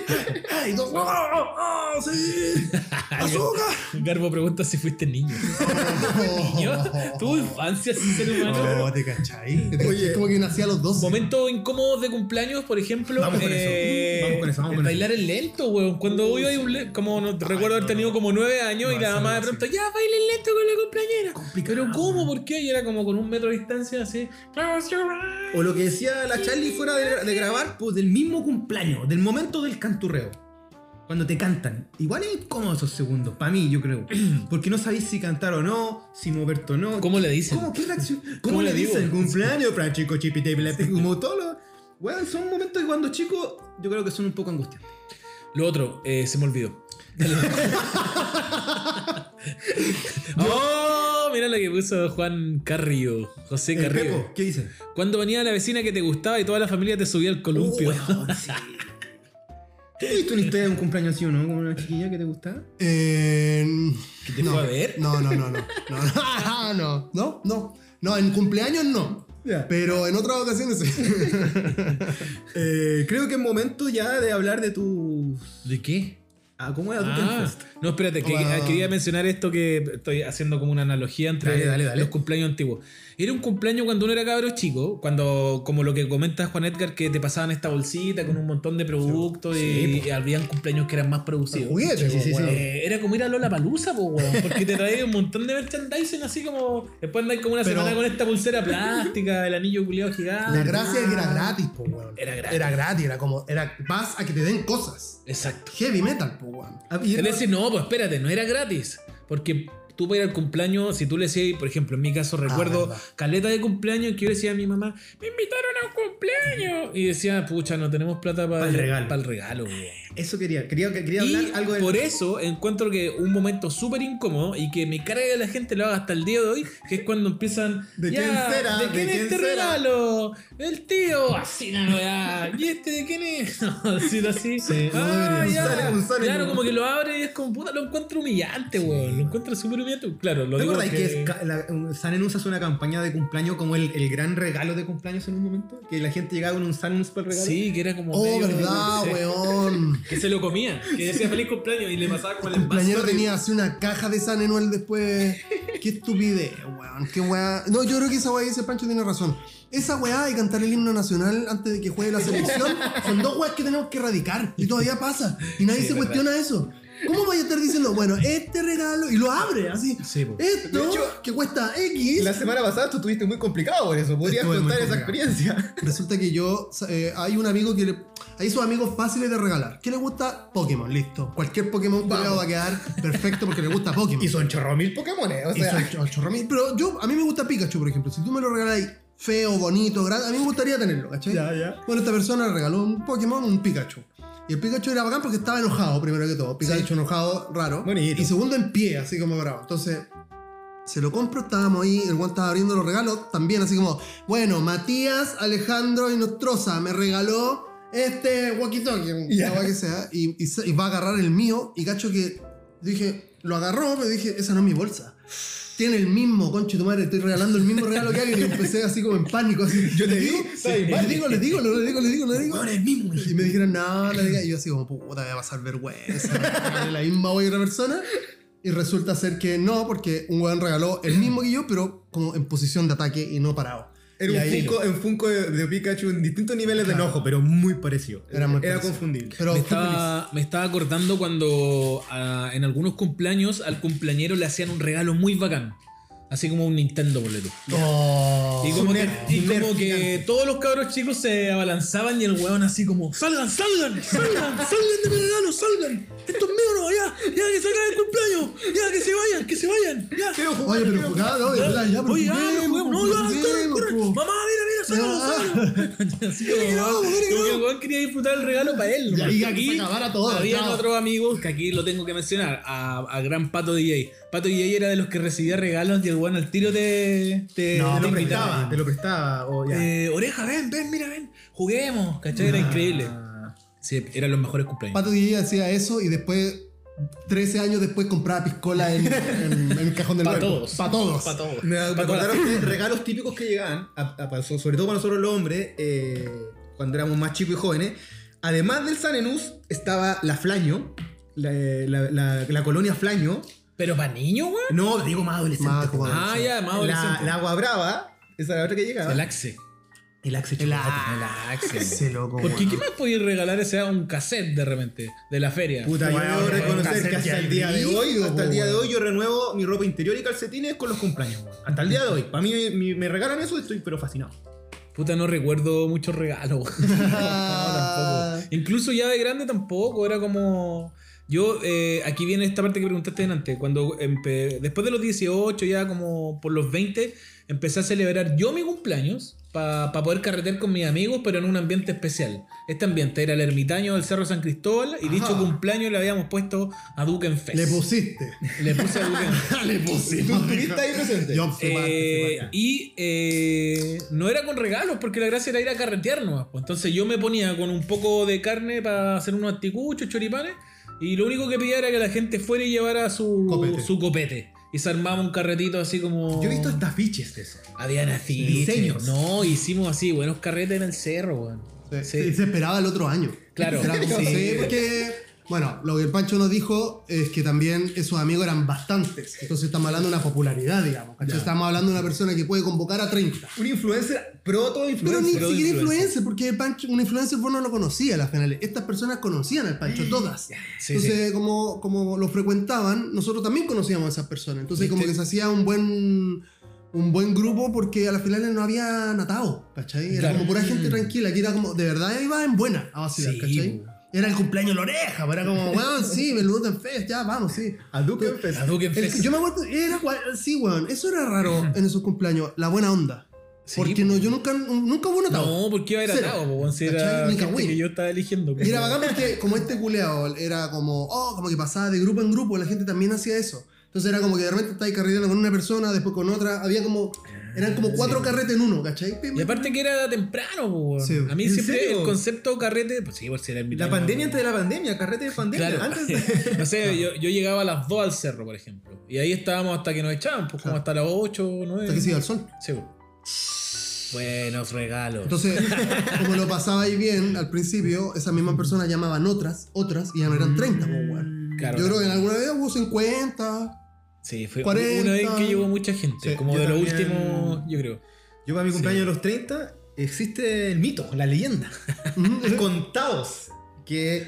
¡Ay, dos! ¡Oh, oh, sí! ¡Azúcar! Garbo pregunta si fuiste niño. ¿Niño? ¿Tuvo infancia sin ser humano? Oh, ¿te cachai? Oye. Es como que nací a los 12. Momentos incómodos de cumpleaños, por ejemplo. Vamos con eso. eh, Vamos con eso, vamos con bailar el lento, weón. Cuando hoy hay un como no, recuerdo haber tenido como nueve años No, y la eso mamá no, de pronto, ya baile el lento con la cumpleañera. Complicado. Pero ¿cómo? ¿Por qué? Y era como con un metro de distancia así. O lo que decía la Charlie fuera de, de grabar, pues del mismo cumpleaños, del momento del canturreo. Cuando te cantan. Igual es incómodo esos segundos, para mí, yo creo. Porque no sabéis si cantar o no, si moverte o no. ¿Cómo le dicen? ¿Cómo? ¿Qué reacción? ¿Cómo, ¿Cómo le dicen? Cumpleaños, chico, chipite, como todo lo. Weón, son momentos que cuando chico, yo creo que son un poco angustiantes. Lo otro, eh, se me olvidó. oh, mira lo que puso Juan Carrillo. José El Carrillo. Pepo, ¿qué dice? Cuando venía la vecina que te gustaba y toda la familia te subía al columpio. Uh, weón, sí. ¿Tú tuviste una historia de un cumpleaños así o no? Con una chiquilla que te gustaba. Eh, ¿Que te no, fue a ver? No, no, no, no. No, no, no, no. No, en cumpleaños no. Pero en otras ocasiones sí. Eh, creo que es momento ya de hablar de tus. ¿De qué? Ah, ¿Cómo era Ah, no, espérate, que, Wow. quería mencionar esto que estoy haciendo como una analogía entre Dale, dale, dale. los cumpleaños antiguos. Era un cumpleaños cuando uno era cabro chico, cuando, como lo que comenta Juan Edgar, que te pasaban esta bolsita con un montón de productos y, habían cumpleaños que eran más producidos. Juguete, Sí, sí, sí, weón. Eh, era como ir a Lola Palusa, porque te traía un montón de merchandising así como. Después andáis como una Pero- semana con esta pulsera plástica, el anillo culiado gigante. La gracia es que era gratis, po, weón. Era gratis. Era gratis, era como. Era, vas a que te den cosas. Exacto. Heavy metal, po, weón. Ah, y- Es decir, no, pues espérate, no era gratis. Porque tú para ir al cumpleaños, si tú le decías, por ejemplo, en mi caso recuerdo verdad. caleta de cumpleaños que yo le decía a mi mamá, me invitaron a un cumpleaños. Y decía, pucha, no tenemos plata para Pa' el regalo. Para el regalo. Eso quería. Quería, quería Y hablar algo de. por eso encuentro que un momento súper incómodo y que me carga que la gente lo haga hasta el día de hoy, que es cuando empiezan. ¿De "Ya, quién será? ¿De ¿De quién es quién este será?" regalo? El tío, así no weá. ¿Y este de quién es? No, así, así. Sí, no ah, debería. ya. Sane, claro, como que lo abre y es como puta, lo encuentro humillante, weón. Lo encuentro súper humillante. Claro, lo ¿Te digo. acuerdas que, es la- Sanenus hace una campaña de cumpleaños como el, el gran regalo de cumpleaños en un momento? Que la gente llegaba con un Sanenus para el regalo. Sí, que era como. Oh, medio- verdad, weón. Que se lo comía. Que decía feliz cumpleaños y le pasaba como el El envase. cumpleañero tenía así una caja de San Enuel después. Qué estupidez, weón. Qué weá. No, yo creo que esa weá dice Pancho tiene razón. Esa weá y cantar el himno nacional antes de que juegue la selección son dos weas que tenemos que erradicar. Y todavía pasa. Y nadie Sí, se verdad. cuestiona eso. ¿Cómo vaya a estar diciendo, bueno, este regalo y lo abre así? Sí, po. Esto De hecho, que cuesta X. La semana pasada tú estuviste muy complicado por eso. Podrías Estuve contar esa experiencia. Resulta que yo, eh, hay un amigo que le. Hay sus amigos fáciles de regalar. ¿Qué le gusta? Pokémon, listo. Cualquier Pokémon va a quedar perfecto porque le gusta Pokémon. Y son chorro mil Pokémones. O Y sea, son cho- chorromil. Pero yo, a mí me gusta Pikachu, por ejemplo. Si tú me lo regalas feo, bonito, grande, a mí me gustaría tenerlo, ¿cachai? Ya, ya. Bueno, esta persona le regaló un Pokémon, un Pikachu. Y el Pikachu era bacán porque estaba enojado, primero que todo. Pikachu enojado, raro. Bonito. Y segundo en pie, así como bravo. Entonces, se lo compro, estábamos ahí, el guante estaba abriendo los regalos, también así como, bueno, Matías, Alejandro y Nostroza me regaló este walkie-talkie, weá que sea, y, y va a agarrar el mío, y cacho que dije, lo agarró, pero dije, esa no es mi bolsa. Tiene el mismo, conche tu madre, estoy regalando el mismo regalo que alguien y empecé así como en pánico, así. Yo le digo, Sí, le vale. digo, le digo, le digo, le digo, le digo. El mismo. Y me dijeron, no, no digas. Y yo así como, puta, me va a pasar vergüenza. La misma voy a otra persona. Y resulta ser que no, porque un weón regaló el mismo que yo, pero como en posición de ataque y no parado. Era un Funko, un Funko de, de Pikachu en distintos niveles Claro. de enojo, pero muy parecido. Era muy parecido. confundible. Pero Me estaba, me estaba acordando cuando ah, en algunos cumpleaños al cumpleañero le hacían un regalo muy bacán. Así como un Nintendo boleto. Oh. Y como, que, y como todos los cabros chicos se abalanzaban y el weón así como ¡Salgan, salgan, salgan, salgan de mi regalo, salgan! ¡Esto es mío no! ¡Ya! ¡Ya que acabe el cumpleaños! ¡Ya que se vayan, que se vayan! ¡Ya! Oye, pero no, ya, ya, ya, pero Oye, ya, juguemos, no, ya. Mamá, mira, mira, sácalo, sácalo. Así como, no, como que el weón quería disfrutar el regalo para él. Y Aquí Había otros amigos que aquí lo tengo que mencionar. A, a Gran Pato DJ. Pato DJ era de los que recibía regalos y el weón al tiro te, te, No, te te lo prestaba, te lo prestaba. O ya. Eh, oreja, ven, ven, mira, ven. Juguemos, ¿cachai? Era increíble. Sí, eran los mejores cumpleaños. Pato DJ hacía eso y después, 13 años después, compraba piscola en, en- en el cajón del Para todos. Para todos. Para todos. Me, Pa' acordaron de regalos típicos que llegaban, a- a- pa- sobre todo para nosotros los hombres, eh, cuando éramos más chicos y jóvenes. Además del Sanenus, estaba la Flaño, la, la- la- la colonia Flaño. Pero para niños, weón. No, digo más adolescente. Más como Ah, ya, más la, adolescente. la agua brava, esa era la otra que llegaba. El Axe. El Axe El Axe. Ese loco. Porque. ¿qué más podías regalar ese un cassette de repente? De la feria. Puta, yo debo reconocer que hasta el día de hoy, brígido, hasta el día de hoy yo renuevo mi ropa interior y calcetines con los cumpleaños. weón. Hasta el día de hoy. Para mí me regalan eso y estoy pero fascinado. Puta, no recuerdo muchos regalos. no, tampoco. Incluso ya de grande tampoco. Era como. Yo, eh, aquí viene esta parte que preguntaste antes. Cuando después de los 18, ya como por los 20, empecé a celebrar yo mi cumpleaños para poder carretear con mis amigos, pero en un ambiente especial. Este ambiente era el ermitaño del Cerro San Cristóbal y dicho cumpleaños le habíamos puesto a Duken Fest. Le pusiste. Le puse a Fest. Le pusiste. ¿Tú estuviste ahí presente? Yo Eh, y eh, no era con regalos, porque la gracia era ir a carretear nomás, pues. Entonces yo me ponía con un poco de carne para hacer unos anticuchos, choripanes, y lo único que pedía era que la gente fuera y llevara su Copete. su copete. Y se armaba un carretito así como. Yo he visto hasta afiches de eso. Habían así. Diseños. No, hicimos así, buenos carretes en el cerro, weón. Sí, Sí. Y se esperaba el otro año. Claro. Sí, porque, bueno, lo que el Pancho nos dijo es que también esos amigos eran bastantes. Entonces estamos hablando de una popularidad, digamos. Estamos hablando de una persona que puede convocar a 30. Un influencer, proto-influencer. Pero ni siquiera influencer. porque el Pancho, un influencer vos no lo conocía a las finales. Estas personas conocían al Pancho, todas. Sí, Entonces, Como, como lo frecuentaban, nosotros también conocíamos a esas personas. Entonces, como que se hacía un buen un buen grupo porque a las finales no había natado, ¿cachai? Era Claro. como pura gente tranquila, que era como, de verdad iba en buena a vacilar, Sí, ¿cachai? Era el cumpleaños de la oreja, era como, weón, sí, el Luton Fest, ya, vamos, sí. A Duke Fest. A Duken El- Fest. yo me acuerdo, era, sí, weón, eso era raro en esos cumpleaños, la buena onda. Sí, porque po. no, yo nunca, nunca hubo natado. No, porque iba a ir atado, weón, si era que yo estaba eligiendo. Y era bacán porque como este culeado era como, oh, como que pasaba de grupo en grupo, la gente también hacía eso. Entonces era como que de repente estabas carreteando con una persona, después con otra, había como, eran como cuatro carretes en uno, ¿cachai? Y aparte que era temprano. Sí. A mí ¿En siempre serio? el concepto carrete, pues sí, por si era La pandemia antes de la pandemia, carrete de pandemia. Claro. Antes de... no sé, yo, yo llegaba a las 2 al cerro, por ejemplo. Y ahí estábamos hasta que nos echaban, pues como hasta las 8 o 9. Hasta que se iba al sol. Seguro. Buenos regalos. Entonces, como lo pasaba ahí bien al principio, esas mismas personas llamaban otras, otras, y ya no eran 30, po, weón. Claro, Yo creo que en alguna vez hubo 50. Sí, fue 40. una vez que llegó mucha gente. Sí, como de también- últimos, yo creo. Yo para mi cumpleaños de los 30 existe el mito, la leyenda. Contados que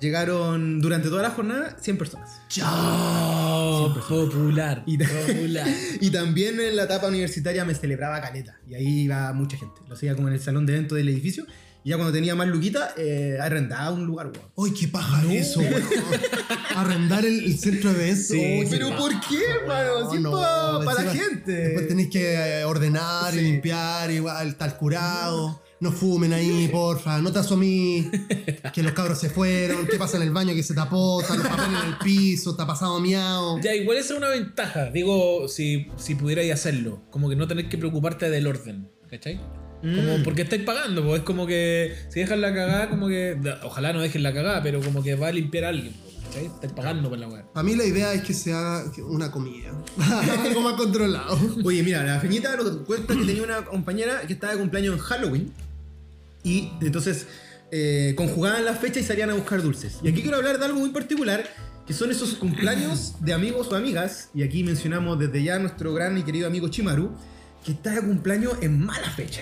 llegaron durante toda la jornada 100 personas. ¡Chao! Popular. Y- popular. Y también en la etapa universitaria me celebraba caleta. Y ahí iba mucha gente. Lo hacía como en el salón de eventos del edificio. Y ya cuando tenía más luquita, eh, arrendaba un lugar, weón. ¡Ay, qué paja eso, weón! Arrendar el, el centro de eventos. Sí, ¡ay, qué Pero paja, ¿por qué, hermano? Si No, para la gente. Después tenéis que eh, ordenar y limpiar, igual, estar curado. No fumen ahí, porfa. No te asomí que los cabros se fueron. ¿Qué pasa en el baño que se tapó? Están los papeles en el piso, está pasado miau. Ya, igual esa es una ventaja. Digo, si, si pudierais hacerlo. Como que no tener que preocuparte del orden. ¿Cachai? Como Mm. porque estáis pagando, pues es como que si dejan la cagada, como que. Ojalá no dejen la cagada, pero como que va a limpiar a alguien, pues, ¿cachai? Estáis pagando por la weá. Para mí la idea es que se haga una comida. Algo más controlado. Oye, mira, la Feñita nos cuenta que tenía una compañera que estaba de cumpleaños en Halloween. Y entonces eh, conjugaban las fechas y salían a buscar dulces. Y aquí quiero hablar de algo muy particular, que son esos cumpleaños de amigos o amigas. Y aquí mencionamos desde ya a nuestro gran y querido amigo Chimaru, que está de cumpleaños en mala fecha.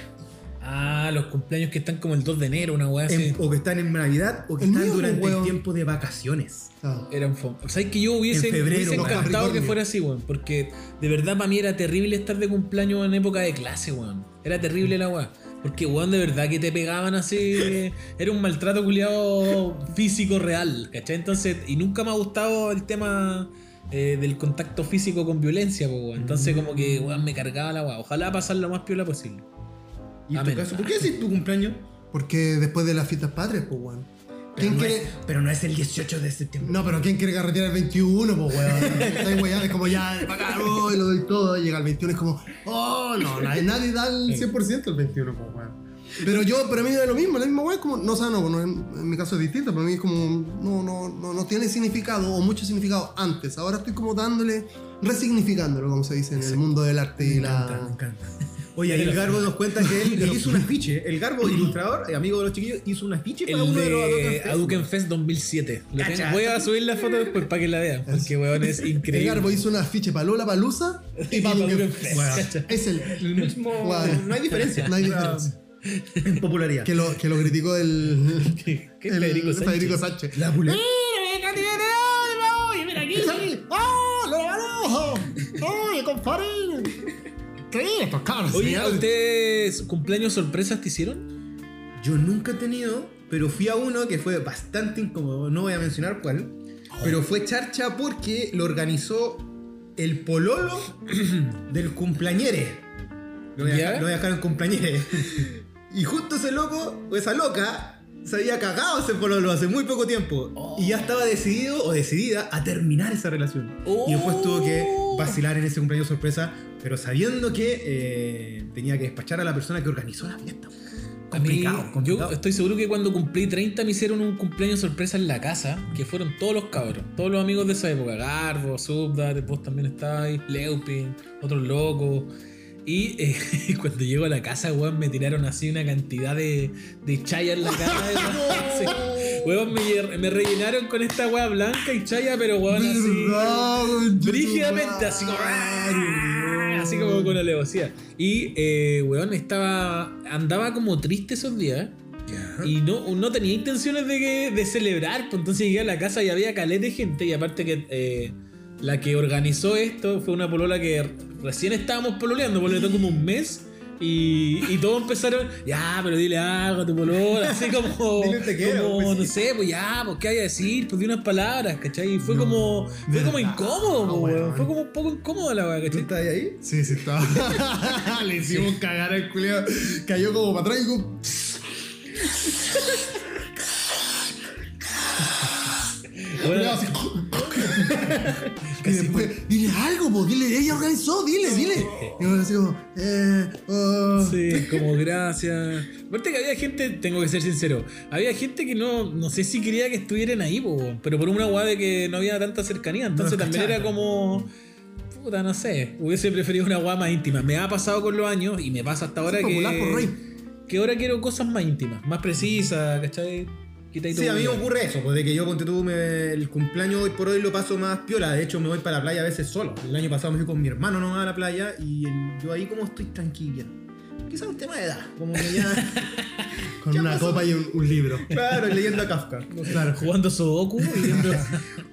Ah, los cumpleaños que están como el 2 de enero, una weá así. O que están en Navidad o que El están mío, durante el tiempo de vacaciones. Claro. Eran fome. ¿Sabes que yo hubiese, En febrero, hubiese encantado que fuera así, weón? Porque de verdad para mí era terrible estar de cumpleaños en época de clase, weón. Era terrible la weá. Porque, weón, de verdad que te pegaban así. Era un maltrato culiado físico real, ¿cachai? Entonces, y nunca me ha gustado el tema eh, del contacto físico con violencia, pues, weón. Entonces, como que, weón, me cargaba la weá. Ojalá pasar lo más piola posible. ¿Y en tu caso? ¿Por qué decís tu cumpleaños? Porque después de las fiestas patrias, pues, weón. Pero ¿Quién no, quiere.? es, pero no es el 18 de septiembre. No, pero ¿quién quiere carretear el 21, pues, weón? Está weón, es como ya, para acá, voy, lo doy todo. Llega el 21, es como, oh, no, nadie, nadie da el 100% el 21, pues, weón. Pero yo, para mí es lo mismo, la misma weón, es como, no, o sea, no, no, en, en mi caso es distinto, para mí es como, no, no, no, no tiene significado o mucho significado antes. Ahora estoy como dándole, resignificándolo, como se dice en el mundo del arte y Me encanta, me la. encanta. Oye, el Garbo nos cuenta que él, él hizo un afiche. El Garbo, ilustrador, amigo de los chiquillos, hizo un afiche para El uno de los de Fest. Aduken Fest 2007. Lo tengo- Cacha. voy a subir la foto después para que la vean. Porque, weón, es El increíble. Garbo hizo una afiche para Lola Palusa y para Aduken Duken Fest, Fest. cacha. Es el. El mismo. Bueno. No hay diferencia. No hay diferencia. En popularidad. Que lo, que lo criticó el. ¿Qué el Federico Sánchez? Federico Sánchez. La puleta. ¡Mira aquí! ¡Oh, lo ganó! ¡Oye, compadre! ¿Qué estos cabros? Oye, ¿a ustedes cumpleaños sorpresas te hicieron? Yo nunca he tenido, pero fui a uno que fue bastante incómodo. No voy a mencionar cuál. Pero fue charcha porque lo organizó el pololo del cumpleañere. Lo voy a ¿Ya? dejar, lo voy a dejar en cumpleañere. Y justo ese loco, o esa loca, se había cagado ese pololo hace muy poco tiempo. Y ya estaba decidido o decidida a terminar esa relación. Y después tuvo que vacilar en ese cumpleaños sorpresa, pero sabiendo que eh, tenía que despachar a la persona que organizó la fiesta. Mí, complicado. yo estoy seguro que cuando cumplí 30 me hicieron un cumpleaños sorpresa en la casa, que fueron todos los cabros, todos los amigos de esa época, Garbo, Subda, vos también estabais, Leupin, otros locos. Y eh, cuando llego a la casa, weón, me tiraron así una cantidad de, de chaya en la cara. Sí. Weón, me, lle- me rellenaron con esta weá blanca y chaya, pero weón, así. ¿Verdad, Brígidamente, así como. Así como con alevosía. Y, eh, weón, estaba. Andaba como triste esos días. Ya. Y no, no tenía intenciones de, que- de celebrar. Pues entonces llegué a la casa y había caleta de gente. Y aparte que eh, la que organizó esto fue una polola que recién estábamos pololeando, tocó como un mes. Y, y todos empezaron, ya, pero dile algo a tu polola, así como, Dile te quiero, como, pues, no sí. sé, pues ya, pues qué hay a decir, pues di unas palabras, ¿cachai? Y fue No, como, fue como verdad, incómodo, pues, weón. weón. fue como un poco incómodo la weá, ¿Tú ¿cachai? estás ahí? Sí, sí, estaba. Le hicimos cagar al culiao. Cayó como para atrás y como. Bueno, así. Y después, dile algo, po, dile, ella organizó, dile, dile. Y yo así como, eh, oh. Sí, como gracias. Aparte que había gente, tengo que ser sincero, había gente que no, no sé si quería que estuvieran ahí, po, pero por una weá de que no había tanta cercanía. Entonces también era como. Puta, no sé. Hubiese preferido una weá más íntima. Me ha pasado con los años y me pasa hasta ahora Sí, por que. Que ahora quiero cosas más íntimas, más precisas, ¿cachai? Sí, a mí me ocurre eso, pues de que yo ponte tú me- el cumpleaños hoy por hoy lo paso más piola. De hecho, me voy para la playa a veces solo. El año pasado me fui con mi hermano nomás a la playa y el- yo ahí como estoy tranquilo. Quizás un tema de edad, como que ya. Con ¿Qué una pasó? copa y un, un libro. claro, leyendo a Kafka. No sé. Claro. Jugando Sudoku y viendo-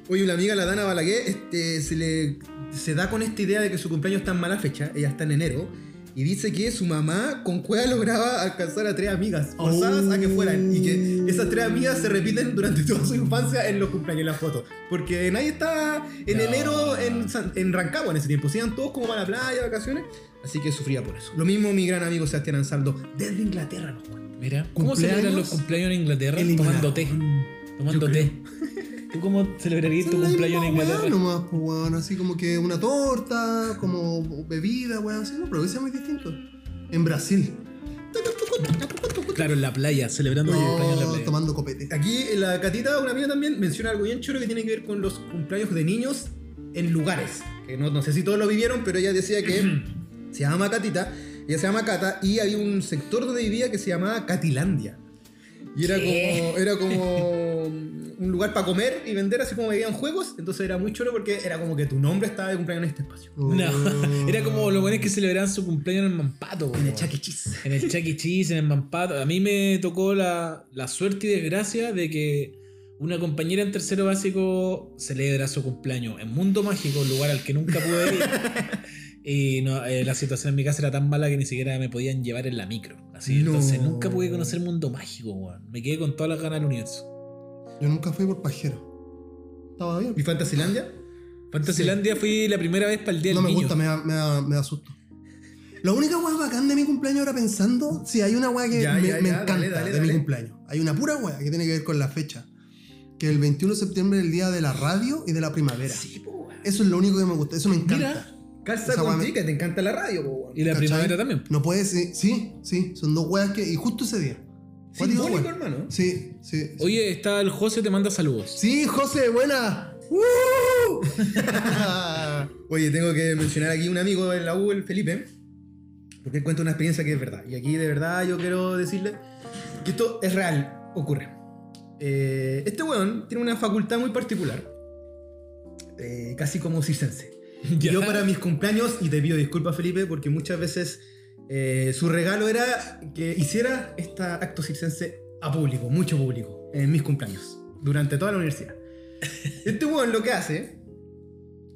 Oye, una amiga, la Dana Balaguer, este, se le se da con esta idea de que su cumpleaños está en mala fecha, ella está en enero, y dice que su mamá con cueva lograba alcanzar a tres amigas, forzadas a que fueran, y que esas tres amigas se repiten durante toda su infancia en los cumpleaños, en las fotos. Porque nadie está en No. enero en, en Rancagua en ese tiempo, se iban todos como para la playa, vacaciones, así que sufría por eso. Lo mismo mi gran amigo Sebastián Ansaldo, desde Inglaterra nos cuenta. Mira, ¿cómo celebran los cumpleaños en Inglaterra? Eliminado. Tomando té. Tomando té. ¿Tú cómo celebrarías tu cumpleaños en Inglaterra? nomás, pues, weón, así como que una torta, como bebida, weón, así, no, pero que sea muy distinto. En Brasil. Claro, en la playa, celebrando mi cumpleaños en la No, playa. tomando copete. Aquí la Catita, una amiga también, menciona algo bien chulo que tiene que ver con los cumpleaños de niños en lugares. Que no, no sé si todos lo vivieron, pero ella decía que se llama Catita, ella se llama Cata, y había un sector donde vivía que se llamaba Catilandia. Y era ¿Qué? como, era como un lugar para comer y vender, así como veían juegos. Entonces era muy chulo porque era como que tu nombre estaba de cumpleaños en este espacio. No, era como los buenos que celebraban su cumpleaños en el Mampato. En el. Chuck E. Cheese. En el Chuck E. Cheese, en el Mampato. A mí me tocó la, la suerte y desgracia de que una compañera en tercero básico celebra su cumpleaños en Mundo Mágico, un lugar al que nunca pude ir. Y no, eh, la situación en mi casa era tan mala que ni siquiera me podían llevar en la micro. Así, No. entonces nunca pude conocer Mundo Mágico, weón. Me quedé con todas las ganas del universo. Yo nunca fui por pajero. Estaba bien. ¿Y Fantasylandia? Fantasylandia fui la primera vez para el Día No del me Niño. gusta, me da, me da, me da susto. La única weá bacán de mi cumpleaños ahora pensando, sí, hay una weá que Ya, me, ya, me ya, encanta dale, dale, de dale. mi cumpleaños. Hay una pura weá que tiene que ver con la fecha. Que el 21 de septiembre es el día de la radio y de la primavera. Sí, po, weón. Eso es lo único que me gusta, eso me encanta. Mira. Calza Esa weá que te encanta la radio, po, weón. Y la ¿Cachai? primavera también. No puede ser, sí, sí, son dos weas que. Y justo ese día. Cuático, Simbólico, hermano. Sí, sí. sí. Oye, está el José, te manda saludos. Sí, José, buena. ¡Uh! Oye, tengo que mencionar aquí un amigo en la U, el Felipe, porque él cuenta una experiencia que es verdad. Y aquí de verdad yo quiero decirle que esto es real, ocurre. Eh, este weón tiene una facultad muy particular, eh, casi como circense. Ya. Yo para mis cumpleaños, y te pido disculpas Felipe, porque muchas veces eh, su regalo era que hiciera este acto circense a público, mucho público, en mis cumpleaños, durante toda la universidad. Este weón lo que hace,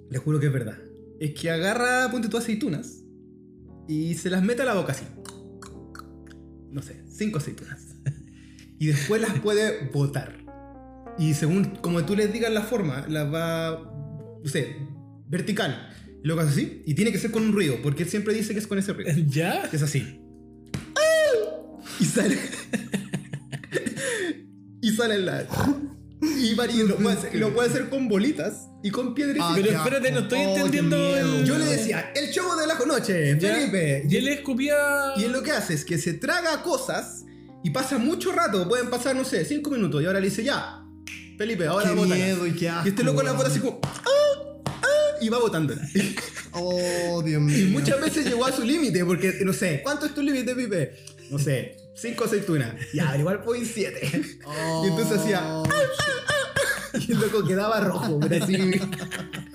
le juro que es verdad, es que agarra, ponte tú aceitunas, y se las mete a la boca así. No sé, cinco aceitunas. Y después las puede botar. Y según como tú les digas la forma, la va, no sé, vertical. Y luego hace así. Y tiene que ser con un ruido, porque él siempre dice que es con ese ruido. ¿Ya? Que es así. Y sale. y sale la. Y, vari- lo, puede hacer, lo puede hacer con bolitas y con piedritas. Ah, Pero espérate, no estoy Oh, entendiendo el- Yo le decía, el show de la noche. Felipe. Y él escupía. Y él lo que hace es que se traga cosas y pasa mucho rato. Pueden pasar, no sé, cinco minutos. Y ahora le dice, ya, Felipe, ahora miedo y qué asco. Y este loco la bota así como, "Ah, ah", y va botándola. Oh, Dios mío. Y muchas veces llegó a su límite, porque no sé, ¿cuánto es tu límite, Pipe? No sé, cinco aceitunas. Ya, igual fue siete. Oh, Y entonces hacía, Y el loco quedaba rojo, pero así.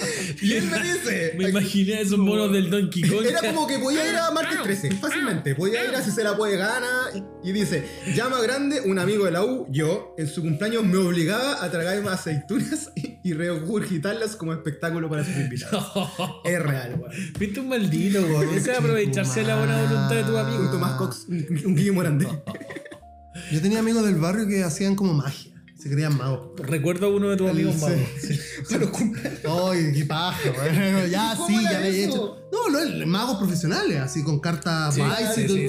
Y él me dice. Me imaginé a esos monos del Donkey Kong. Era como que podía ir a martes 13, fácilmente. Podía ir a si se la puede gana. Y dice, llama grande, un amigo de la U, yo, en su cumpleaños me obligaba a tragarme aceitunas y, regurgitarlas como espectáculo para sus invitados. Es real, weón. Viste un maldito, güey. Ese es aprovecharse de la buena voluntad de tu Un amigo. Tomás Cox, un, un Guillermo Morandé. Yo tenía amigos del barrio que hacían como magia. Se creían magos. Recuerdo a uno de tus amigos Sí. magos. Los cumpleaños. Ay, qué paja, weón. Ya ¿Cómo sí, ya le he hecho. No, no, el- magos profesionales, así con cartas Sí, sí, y sí,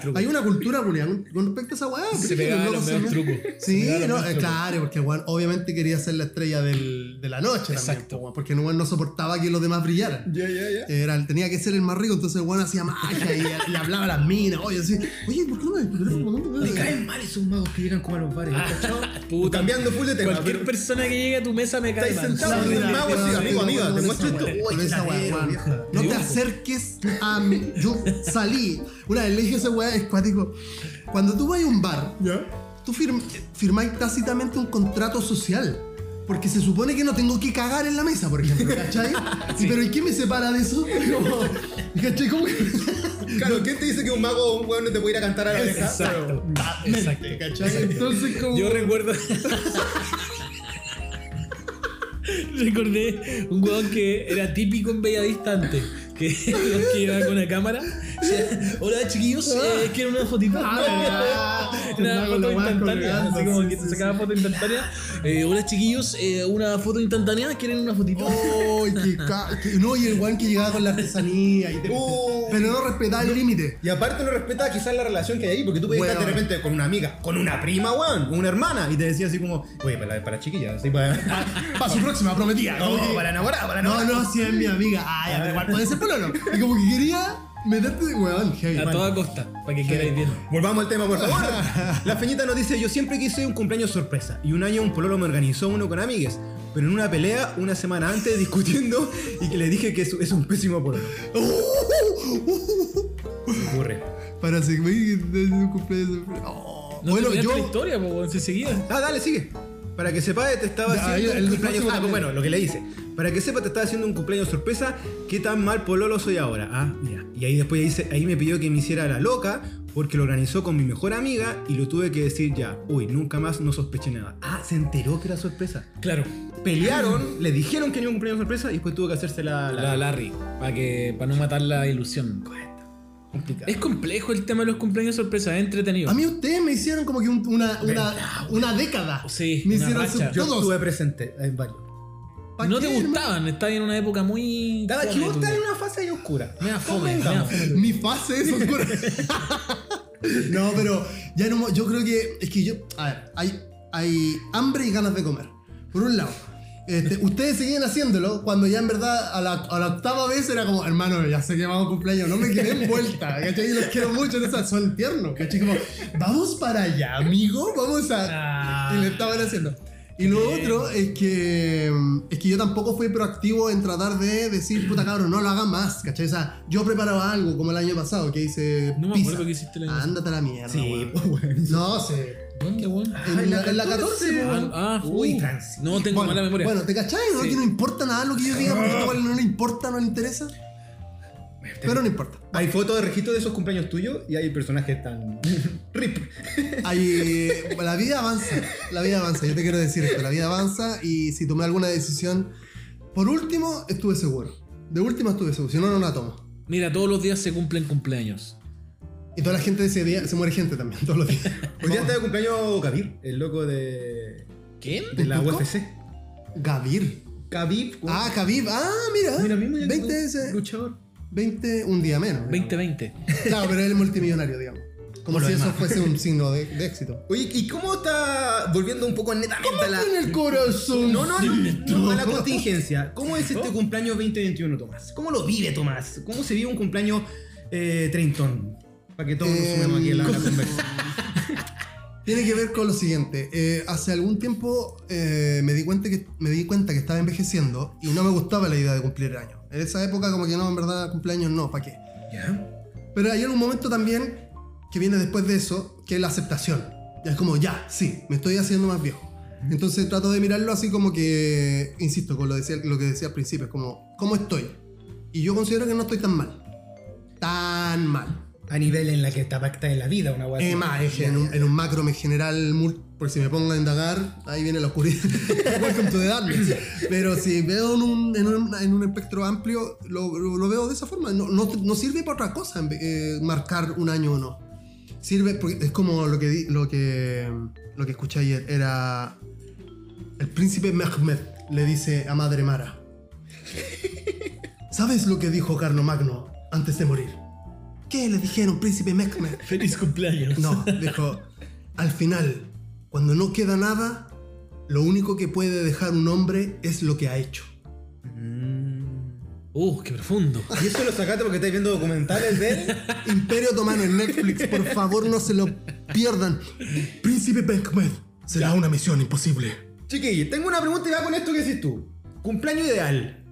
truco. Hay una cultura, Julián, con respecto a esa weá. Se los mejores me- trucos. Sí, no, eh, claro, porque Juan obviamente quería ser la estrella del- de la noche también. Exacto. weón, Porque Juan no soportaba que los demás brillaran. Ya, ya, ya. Era, tenía que ser el más rico, entonces Juan hacía magia y, y hablaba a las minas. Oye, así, oye, ¿por qué no me? Me caen mal esos magos que llegan como a los bares. Puta. Cambiando full de tema. Cualquier pero- persona que llegue a tu mesa me cae mal. sentados Sí, en un mira, mago mira, así, amigo, amiga, te Con muestro esa esto. weá, Uy, con esa weá, ladero, Juan. vieja. No te acerques a mí. Yo salí. Una vez le dije a esa weá, es cuático. Cuando tú vas a un bar, tú firm- firmáis tácitamente un contrato social. Porque se supone que no tengo que cagar en la mesa, por ejemplo, ¿cachai? Y, Pero ¿y qué me separa de eso? ¿Cómo que.? Claro, ¿quién te dice que un mago o un weón no te puede ir a cantar a la oreja? Exacto. Exacto. ¿cachai? Entonces, como. Yo recuerdo. Recordé un weón que era típico en Bella Distante. Que, que iba con una cámara. Hola chiquillos, eh, quiero una fotito. Ah, una foto instantánea. Así como que sí, te sacaba foto instantánea. Eh, hola chiquillos, eh, una foto instantánea. ¿Quieren una fotito? ¡Ay, qué ca- qué- No, y el guan que llegaba con la artesanía. y te- Oh. pero no respetaba el límite. Y aparte no respeta quizás la relación que hay ahí, porque tú puedes estar de Weón. repente con una amiga, con una prima, weón, con una hermana, y te decía así como, oye, para, para chiquillas, así para. Para su próxima, prometida. No, como que- para enamorar, para No, no, si es mi amiga. Ay, a ver, igual puede ser pololo. Y como que quería meterte de weón, heavy. A toda costa, para que queráis bien. Volvamos al tema, por favor. La Feñita nos dice, yo siempre quise un cumpleaños sorpresa. Y un año un pololo me organizó uno con amigues. Pero en una pelea, una semana antes, discutiendo, y que le dije que es, es un pésimo pololo. Ocurre. Para seguir un cumpleaños. Oh, No bueno, yo. la historia, weón, se seguía. Ah, dale, sigue. Para que sepa, te estaba Ya, haciendo el un cumpleaños. Ah, bueno, lo que le hice. Para que sepa, te estaba haciendo un cumpleaños sorpresa. ¿Qué tan mal pololo soy ahora? Ah, mira. Y ahí después dice, ahí me pidió que me hiciera la loca porque lo organizó con mi mejor amiga y lo tuve que decir ya. Uy, nunca más no sospeché nada. Ah, se enteró que era sorpresa. Claro, Pelearon, le dijeron que era un cumpleaños sorpresa y después tuvo que hacerse la. la- la Larry, para que para no matar la ilusión. Es complejo el tema de los cumpleaños sorpresa, es entretenido. A mí ustedes me hicieron como que un- una, una, una década. Sí, me una hicieron racha. Yo estuve presente en varios. ¿Pa' no te gustaban, estabas en una época muy. Cada que vos estás en una fase ahí oscura. Me da fome, me da Convengamos. fome. Mi fase es oscura. no, pero ya no. Yo creo que. Es que yo. A ver, hay, hay hambre y ganas de comer. Por un lado. Este, ustedes seguían haciéndolo cuando ya en verdad a la, a la octava vez era como, hermano, ya sé que vamos a cumpleaños, no me quedé en vuelta, ¿cachai? Y los quiero mucho, en esa son tiernos, ¿cachai? Como, vamos para allá, amigo, vamos a... Ah. Y le estaban haciendo. Y lo otro es que, es que yo tampoco fui proactivo en tratar de decir, puta cabrón, no lo hagan más, ¿cachai? O sea, yo preparaba algo como el año pasado que hice No me pizza. acuerdo qué hiciste el año pasado. Ándate a la mierda, Sí, pues, bueno. No sé. ¿Dónde, weón? En la, en la 14, po, Ah, weón. ah, Uy. No tengo bueno, mala memoria. Bueno, ¿te cachai? ¿No? Sí. Que no importa nada lo que yo diga porque weón no le importa, no le interesa. Pero no importa. Hay fotos de registro de esos cumpleaños tuyos y hay personajes tan. RIP. Hay, la vida avanza, la vida avanza, yo te quiero decir esto, la vida avanza y si tomé alguna decisión, por último estuve seguro, de última estuve seguro, si no, no la tomo. Mira, todos los días se cumplen cumpleaños. Y toda la gente de ese día, se muere gente también, todos los días. Hoy día está de cumpleaños Kabir, el loco de. ¿Quién? de la turco? UFC. Gavir. Khabib. weón. Ah, Khabib. Ah, mira. Mira, mismo ya 20, que- ese- luchador. 20, un día menos. digamos. 2020. Claro, pero él es multimillonario, digamos. Como Por si eso fuese un signo de, de éxito. Oye, ¿y cómo está volviendo un poco netamente a la. En el corazón. No, no, no, no, a la contingencia. ¿Cómo es este cumpleaños 2021, Tomás? ¿Cómo lo vive Tomás? ¿Cómo se vive un cumpleaños eh, treintón? Para que todos nos Eh, sumemos aquí a la, a la conversa. Tiene que ver con lo siguiente. Eh, hace algún tiempo eh, me, di cuenta que, me di cuenta que estaba envejeciendo y no me gustaba la idea de cumplir años. En esa época como que no, en verdad, cumpleaños no, ¿para qué? ¿Ya? Pero hay un momento también que viene después de eso, que es la aceptación. Es como, ya, sí, me estoy haciendo más viejo. Entonces trato de mirarlo así como que, insisto, con lo, decía, lo que decía al principio, es como, ¿cómo estoy? Y yo considero que no estoy tan mal. Tan mal. A nivel en la que está pacta en la vida, una guay. En un, en un macro me general, porque si me pongo a indagar, ahí viene la oscuridad. Welcome to the darkness. Pero si veo en un, en un, en un espectro amplio, lo, lo- lo veo de esa forma. No, no, no sirve para otra cosa en eh, marcar un año o no. Sirve porque es como lo que, di- lo que, lo que escuché ayer. Era el príncipe Mehmed le dice a Madre Mara. ¿Sabes lo que dijo Carlomagno antes de morir? ¿Qué le dijeron, príncipe Mehmed? Feliz cumpleaños. No, dijo, al final, cuando no queda nada, lo único que puede dejar un hombre es lo que ha hecho. Uh, qué profundo. ¿Y eso lo sacaste porque estáis viendo documentales de? Imperio Otomano en Netflix, por favor no se lo pierdan. Príncipe Mehmed, será una misión imposible. Chiquillos, tengo una pregunta y va con esto que decís tú. Cumpleaños ideal.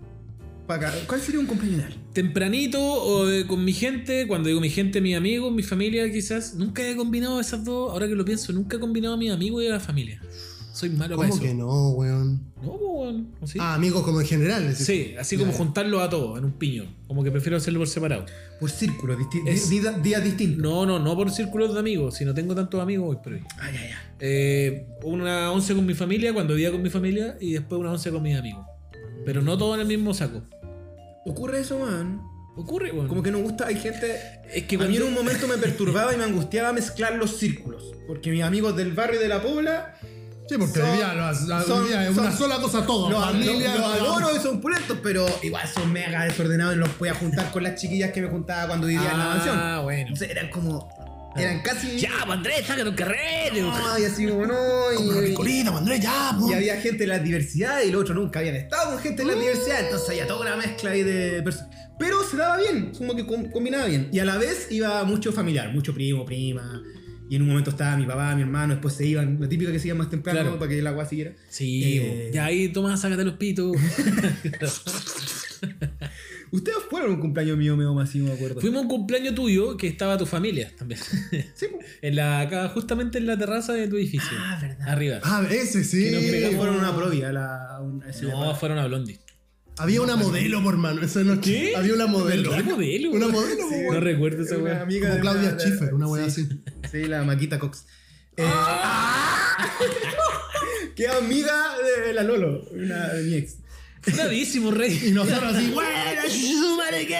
¿Cuál sería un cumpleaños ideal? Tempranito o eh, con mi gente, cuando digo mi gente, mis amigos, mi familia quizás. Nunca he combinado esas dos, ahora que lo pienso, nunca he combinado a mis amigos y a la familia. Soy malo para ¿Cómo eso. que no, weón? No, pues, ¿o sí? Ah, amigos como en general. sí, así como juntarlos a todos en un piño. Como que prefiero hacerlo por separado. Por círculos, disti- Es- días distintos. No, no, no por círculos de amigos. Si no tengo tantos amigos, voy por ahí. Ah, ya, ya. Eh, una once con mi familia, cuando vivía con mi familia, y después una once con mis amigos. Pero no todo en el mismo saco. Ocurre eso, man. Ocurre, bueno. Como que nos gusta, hay gente. Es que a mí en un momento me perturbaba y me angustiaba mezclar los círculos. Porque mis amigos del barrio y de la Pobla. Sí, porque Son- día, lo- hoy son- día es son- una sola cosa todo. Los, familia, los adoro y son pulentos, pero igual son mega desordenados y no los podía juntar con las chiquillas que me juntaba cuando vivía en la mansión. Ah, bueno. Entonces eran como. Eran casi. Ya, pues, Andrés, sácate un carrete. Ay, así como no. Como Y, Ricolino, Andrés, ya, po. y había gente de la diversidad y los otros nunca habían estado con gente de la diversidad. Entonces había toda una mezcla ahí de personas. Pero se daba bien, como que com- combinaba bien. Y a la vez iba mucho familiar, mucho primo, prima. Y en un momento estaba mi papá, mi hermano, después se iban, la típica que se iban más temprano Claro. para que el agua siguiera. Sí, Eh, ya ahí Tomás, sácate los pitos. Ustedes fueron a un cumpleaños mío, medio masivo, me acuerdo. Fuimos a un cumpleaños tuyo que estaba tu familia también. Sí, en la, acá, justamente en la terraza de tu edificio. Ah, verdad. Arriba. Ah, ese sí. Que nos pegamos- fueron una provia, a la, a una- a ese No, fueron a Blondie. Había una modelo, por mano, esa noche. ¿Qué? Había una modelo. ¿Qué modelo? Una modelo, Sí, No recuerdo esa Una weá. amiga Como de Claudia de- Schiffer, una weá sí. así. Sí, la Maquita Cox. Eh, Ah. que es amiga de la Lolo, una de mi ex. Bravísimo, rey. Y nosotros así, bueno, súmale, qué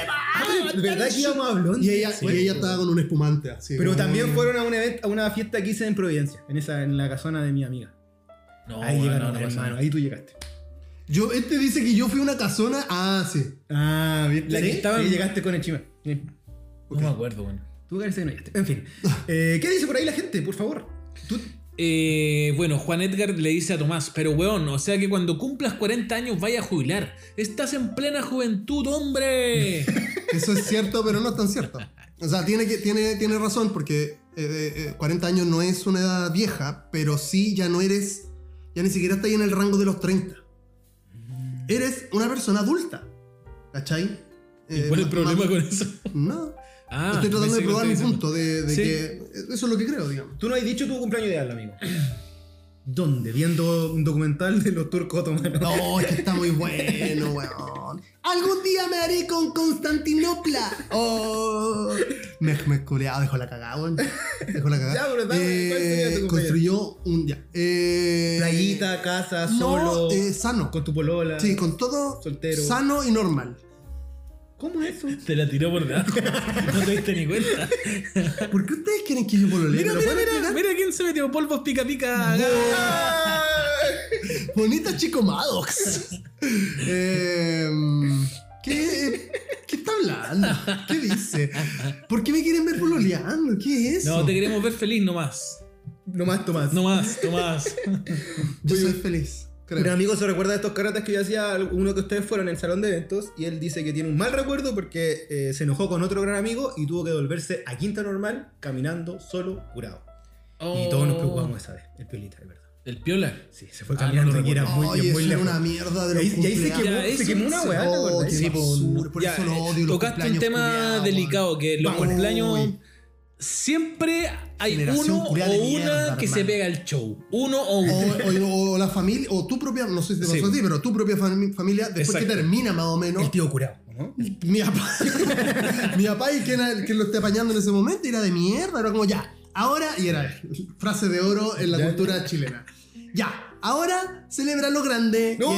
¿De verdad que íbamos a Blondie? Y ella, Sí. y ella estaba con un espumante así. Pero como- también fueron a un evento, a una fiesta que hice en Providencia, en esa, en la casona de mi amiga. No, ahí bueno, llegaron, no pasa hermano, nada. ahí tú llegaste. Yo, este dice que yo fui a una casona. Ah, sí. Ah, bien. La que estaba en- llegaste con el chima. Sí. No me acuerdo, bueno. Tú parece que no llegaste. En fin. Eh, ¿Qué dice por ahí la gente, por favor? Tú- Eh, bueno, Juan Edgar le dice a Tomás, pero weón, o sea que cuando cumplas 40 años vaya a jubilar. Estás en plena juventud, hombre. Eso es cierto, pero no es tan cierto. O sea, tiene, que, tiene, tiene razón, porque eh, eh, 40 años no es una edad vieja, pero sí ya no eres. Ya ni siquiera estás en el rango de los 30. Eres una persona adulta. ¿Cachai? ¿Y Eh, cuál es el ma- problema ma- con eso? No. Ah, Estoy tratando de probar mi punto, de, de Sí. que eso es lo que creo, digamos. Tú no has dicho tu cumpleaños ideal, amigo. ¿Dónde? Viendo un documental de los turcos otomanos. No, es que está muy bueno, weón. Algún día me haré con Constantinopla. Oh. Me, me culeado, dejó la cagada, weón. Dejó la cagada. Ya, pero dame, ¿cuál sería tu Eh, construyó un. Ya. Eh, Playita, casa, no, solo. eh, sano. con tu polola. Sí, con todo Soltero. sano y normal. ¿Cómo es eso? Te la tiró por debajo. No te diste ni cuenta. ¿Por qué ustedes quieren que yo pololee? Mira, ¿Me lo mira, mira, explicar? mira quién se metió polvos pica pica. Bonita Chico Maddox. Eh, ¿qué, ¿Qué está hablando? ¿Qué dice? ¿Por qué me quieren ver pololeando? ¿Qué es eso? No, te queremos ver feliz nomás. No más, Tomás. No más, Tomás. Yo soy feliz. Creo. Un amigo se recuerda de estos karatas que yo hacía, uno que ustedes fueron en el salón de eventos, y él dice que tiene un mal recuerdo porque eh, se enojó con otro gran amigo y tuvo que devolverse a Quinta Normal caminando solo, curado. Y todos nos preocupamos esa vez, el piolita, de verdad. El piola. Sí, se fue Ah, caminando no y era muy, Oye, muy eso lejos. una mierda de Y los ahí, y ahí se quemó, Ya, se quemó una weá, ¿te Oh, acordás? Sí, por Ya, eso lo odio los Tocaste un tema delicado, que los Vamos. cumpleaños Uy. Siempre hay uno o una que se pega el show. Uno o uno. o- la familia, o tu propia, no sé si te pasó a ti, pero tu propia fami- familia, después que termina más o menos, El tío curado, ¿no? mi papá, mi papá y quien, lo esté apañando en ese momento era de mierda, era como ya, ahora, y era frase de oro en la cultura chilena. Ya, ahora celebra lo grande. ¡No!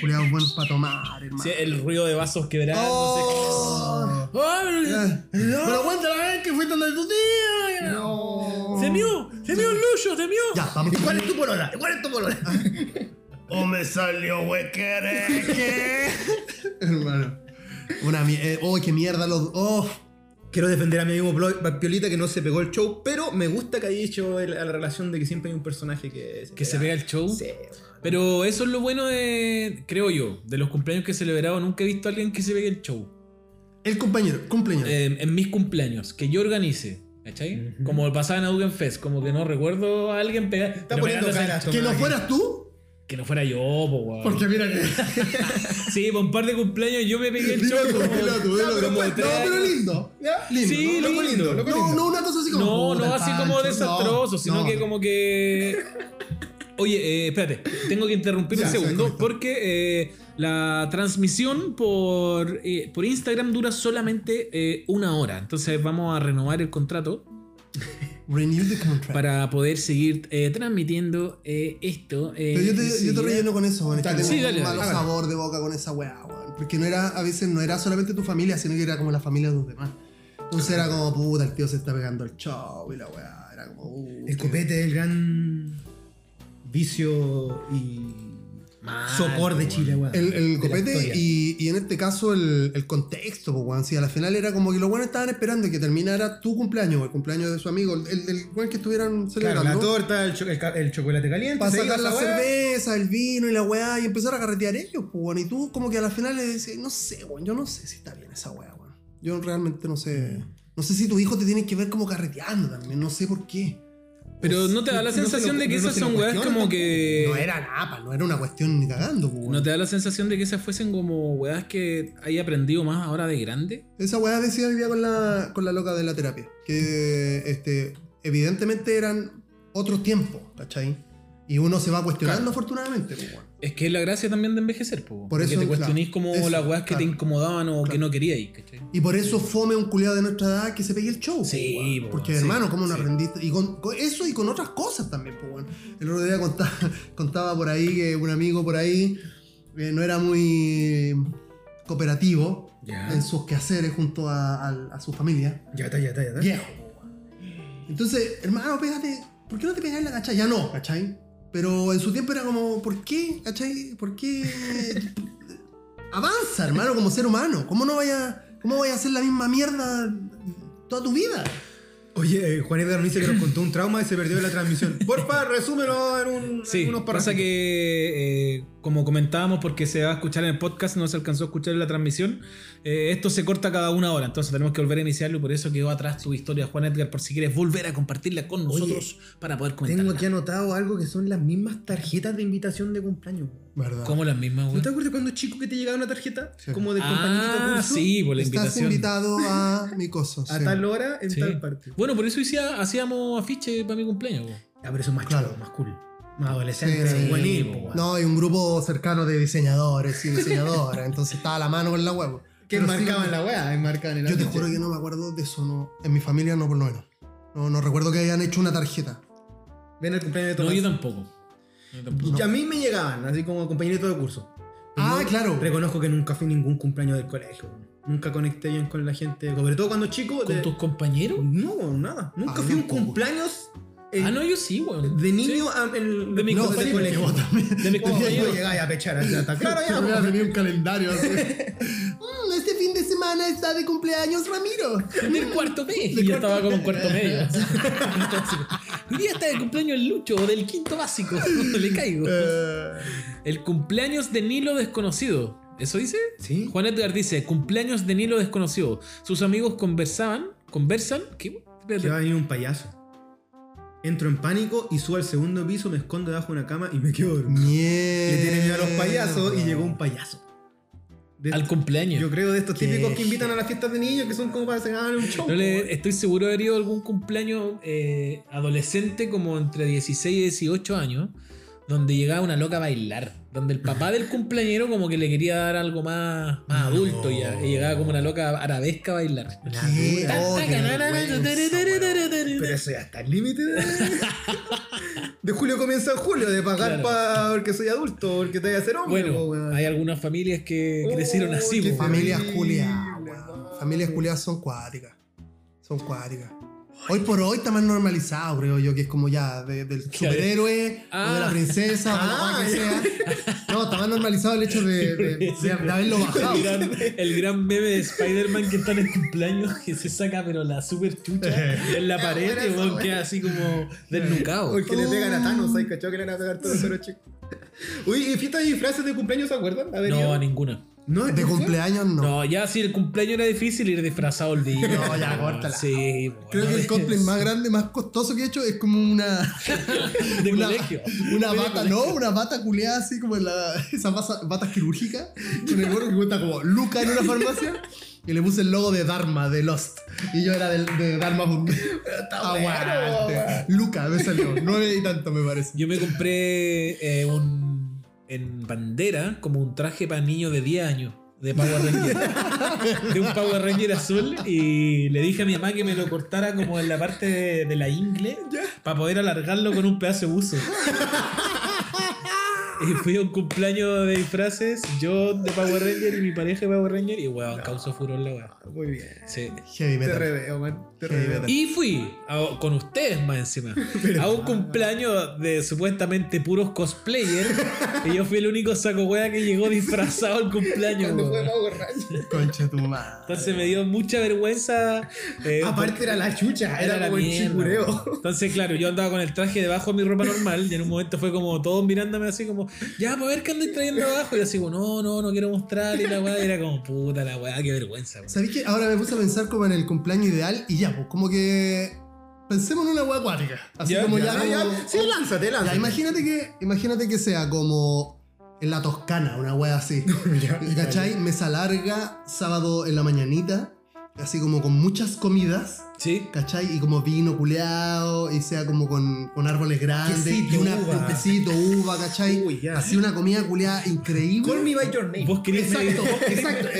Culiados buenos para tomar, hermano. Sí, el ruido de vasos quebrándose. Oh. ¡Ay! Pero cuéntala la vez que fuiste donde tu tía. No. ¡Se mió! ¡Se mió el luyo! ¡Se mió! Ya, vamos. ¿Y cuál es tu polola? ¿Cuál es tu polola? O me salió huequereque. Hermano. Una mierda. Oh, qué mierda los. Oh. Quiero defender a mi amigo Piolita que no se pegó el show, pero me gusta que haya a la relación de que siempre hay un personaje que Que se pega el show. Sí, Pero eso es lo bueno de, creo yo, de los cumpleaños que he celebrado. Nunca he visto a alguien que se pegue el show. El compañero, cumpleaños. Eh, en mis cumpleaños, que yo organice. ¿Cachai? Ujú. Como pasaba en Augen Fest, como que no recuerdo a alguien pegar. Está poniendo caras, que no fueras tú. Que no fuera yo, po, weón. Porque mira que. Sí, por un par de cumpleaños yo me pegué el show. como- como No, tres pero lindo. ¿Ya? Lindo. Sí, ¿no? loco lindo. lindo, loco No, lindo. no una cosa así como. No, no así como desastroso, no, sino no. que como que. Oye, eh, espérate, tengo que interrumpir un segundo porque eh, la transmisión por, eh, por Instagram dura solamente eh, una hora. Entonces vamos a renovar el contrato Renew the contract. para poder seguir eh, transmitiendo eh, esto. eh, Pero yo te, yo te enseguida. relleno con eso, weón. Es que Dale, tengo sí, dale, un dale, malo hágalo. sabor de boca con esa weá, weón. Porque no era, a veces no era solamente tu familia, sino que era como la familia de los demás. Entonces era como, puta, el tío se está pegando el show y la weá. Era como, uh, El copete el gran vicio y Mal, sopor de. Chile, weón. El, la copete y, y en este caso el, el contexto, pues, weón. Sí, al final era como que los buenos estaban esperando que terminara tu cumpleaños, o el cumpleaños de su amigo, el, el, weón que estuvieran Claro, celebrando. la torta, el, cho- el chocolate caliente, para sacar la cerveza, el vino y la weá y empezar a carretear ellos, pues, weón. Y tú como que a la final le decís, no sé, weón, yo no sé si está bien esa weá, weón. Yo realmente no sé. No sé si tu hijo te tiene que ver como carreteando también, no sé por qué. Pero no te da la No se lo- sensación de que no esas son weas como que. No era nada, no era una cuestión ni cagando, weón. ¿No te da la sensación de que esas fuesen como weas que hay aprendido más ahora de grande? Esa weá decía día con la, con la loca de la terapia. Que este, evidentemente eran otros tiempos, ¿cachai? Y uno se va cuestionando Claro. afortunadamente, pues. Es que es la gracia también de envejecer, po. Por que eso, te cuestionís claro, como eso, las weas que te incomodaban o que no queríais, ¿cachai? Y por eso fome un culiado de nuestra edad que se pegue el show. Sí, Porque, sí, hermano, ¿cómo no sí. aprendiste? Y con, con eso y con otras cosas también, pues. El otro día contaba, contaba por ahí que un amigo por ahí eh, no era muy cooperativo en sus quehaceres junto a, a- a su familia. Ya está, ya está, ya está. Weón. Entonces, hermano, pégate. ¿Por qué no te pegáis la cacha? Ya no, ¿cachai? Pero en su tiempo era como, ¿por qué? ¿cachai? ¿Por qué? Avanza, hermano, como ser humano. ¿Cómo no vaya, cómo vaya a hacer la misma mierda toda tu vida? Oye, eh, Juan Edgar dice que nos contó un trauma y se perdió en la transmisión. Porfa, resúmelo en, un, Sí, en unos pasa párrafos. que, eh, como comentábamos, porque se va a escuchar en el podcast, no se alcanzó a escuchar en la transmisión, eh, esto se corta cada una hora, entonces tenemos que volver a iniciarlo y por eso quedó atrás tu historia, Juan Edgar, por si quieres volver a compartirla con Oye, nosotros para poder comentarla. Tengo aquí anotado algo que son las mismas tarjetas de invitación de cumpleaños. ¿Verdad? Como las mismas, ¿No güey. te acuerdas cuando chico que te llegaba una tarjeta? Sí. Como de compañerito de Ah, curso. sí, por la Estás invitación. invitado a mi cosa. A sí. tal hora, en Sí. tal parte. Bueno, por eso hacía- hacíamos afiche para mi cumpleaños. güey. Ah, pero eso es más Claro. chulo, más cool. Más adolescente, Sí. No, hay un grupo cercano de diseñadores y diseñadoras, entonces estaba a la mano con la huevo. Que Pero sí, enmarcaban la weá, enmarcaban el Yo te juro que no me acuerdo de eso, no. En mi familia no, por lo menos. No, no recuerdo que hayan hecho una tarjeta. Ven el cumpleaños de No, Tomás. yo tampoco. Yo tampoco. Y A mí me llegaban, así como compañerito de curso. Ah, No- claro. Reconozco que nunca fui ningún cumpleaños del colegio. Nunca conecté bien con la gente, sobre todo cuando chico. ¿Con de- tus compañeros? No, nada. Nunca Ah, fui a un cumpleaños Ah, no, yo sí, weón. de niño a el, De mi los compañero. colegio. vos también. De mis compañeros. tú llegabas a pechar, ya está claro ya. Yo tenido un calendario así. Mm, este fin de semana está de cumpleaños Ramiro. Del cuarto medio. Y yo estaba como en cuarto medio. Entonces, hoy día está de cumpleaños el Lucho o del quinto básico. Le caigo. Eh, El cumpleaños de Nilo desconocido. ¿Eso dice? Sí. Juan Edgar dice, cumpleaños de Nilo desconocido. Sus amigos conversaban, conversan. ¿Qué? Que va a venir un payaso. Entro en pánico y subo al segundo piso, me escondo debajo de una cama y me quedo dormido. Le tiene miedo a los payasos y llegó un payaso. De Al cumpleaños. Yo creo de estos Qué típicos que invitan a las fiestas de niños que son como para cenar un show. No le- estoy seguro de haber ido a algún cumpleaños eh, adolescente como entre 16 y 18 años, donde llegaba una loca a bailar. Donde el papá del cumpleañero como que le quería dar algo más, más No. adulto ya. Y llegaba como una loca arabesca a bailar. Oh, qué Pero eso ya está al límite de... de julio comienza en julio, de pagar Claro. pa- porque soy adulto, porque te voy a hacer hombre. po, Bueno, hay algunas familias que Oh, crecieron así. Familias culiadas. Familias culiadas son cuáticas. Son cuáticas. Hoy por hoy está más normalizado, creo yo, que es como ya de- del superhéroe o de la Ah. princesa o Ah, lo que sea. No, está más normalizado el hecho de, de- de- de haberlo bajado. El gran, el gran meme de Spider-Man que está en el cumpleaños que se saca pero la super chucha en la pared y queda así como desnucado. O el que le pegan a Thanos, ¿sabes? ¿Cachado que le van a pegar todos los chicos? Uy, ¿y fiestas y disfraces de cumpleaños se acuerdan? No, a ninguna. No, De cumpleaños no. No, ya si el cumpleaños era difícil ir disfrazado el día. No, ya, córtala. Sí, Creo que el cosplay más grande, más costoso que he hecho es como una. de una, colegio. Una De bata, colegio. no, una bata culiada así como en la, esas batas, batas quirúrgicas, con el gorro que cuesta como Luca en una farmacia. Y le puse el logo de Dharma, de Lost. Y yo era del, de Dharma Aguante. Luca me salió. Nueve y tanto me parece. Yo me compré eh, un en bandera como un traje para niños de 10 años. De Power Ranger. de un Power Ranger azul. Y le dije a mi mamá que me lo cortara como en la parte de, de la ingle. Para poder alargarlo con un pedazo de buzo. Y fui a un cumpleaños de disfraces, yo de Power Ranger y mi pareja de Power Ranger, y weón, causó furor la weón. Muy bien. Sí. Heavy Te reveo, man. Te Heavy reveo. metal. Y fui a- con ustedes más encima a un cumpleaños de supuestamente puros cosplayers. y yo fui el único saco wea que llegó disfrazado al cumpleaños. Cuando fue. Power Ranger. Concha tu madre. Entonces me dio mucha vergüenza. eh, Aparte era la chucha, era, la como el chicureo. Entonces, claro, yo andaba con el traje debajo de mi ropa normal y en un momento fue como todos mirándome así como, ya, para ver qué andáis trayendo abajo. Y yo así como, no, no, no quiero mostrar. Y la weá y era como, puta la weá, qué vergüenza. weón. ¿Sabéis que ahora me puse a pensar como en el cumpleaños ideal y ya, pues como que pensemos en una hueá acuática. Así Ya, como ya, ya. Ya, como- ya, sí, lánzate, Ya, lánzate. imagínate que, imagínate que sea como en la Toscana, una wea así. Ya, ¿Y ¿Cachai? Mesa larga, sábado en la mañanita, así como con muchas comidas, Sí. ¿cachai? Y como vino culeado, y sea como con, con árboles grandes, Quesito, y una, uva. un quesito, uva, ¿cachai? Uy, ya. Así una comida culeada increíble. Call me by your name. Vos querés Exacto,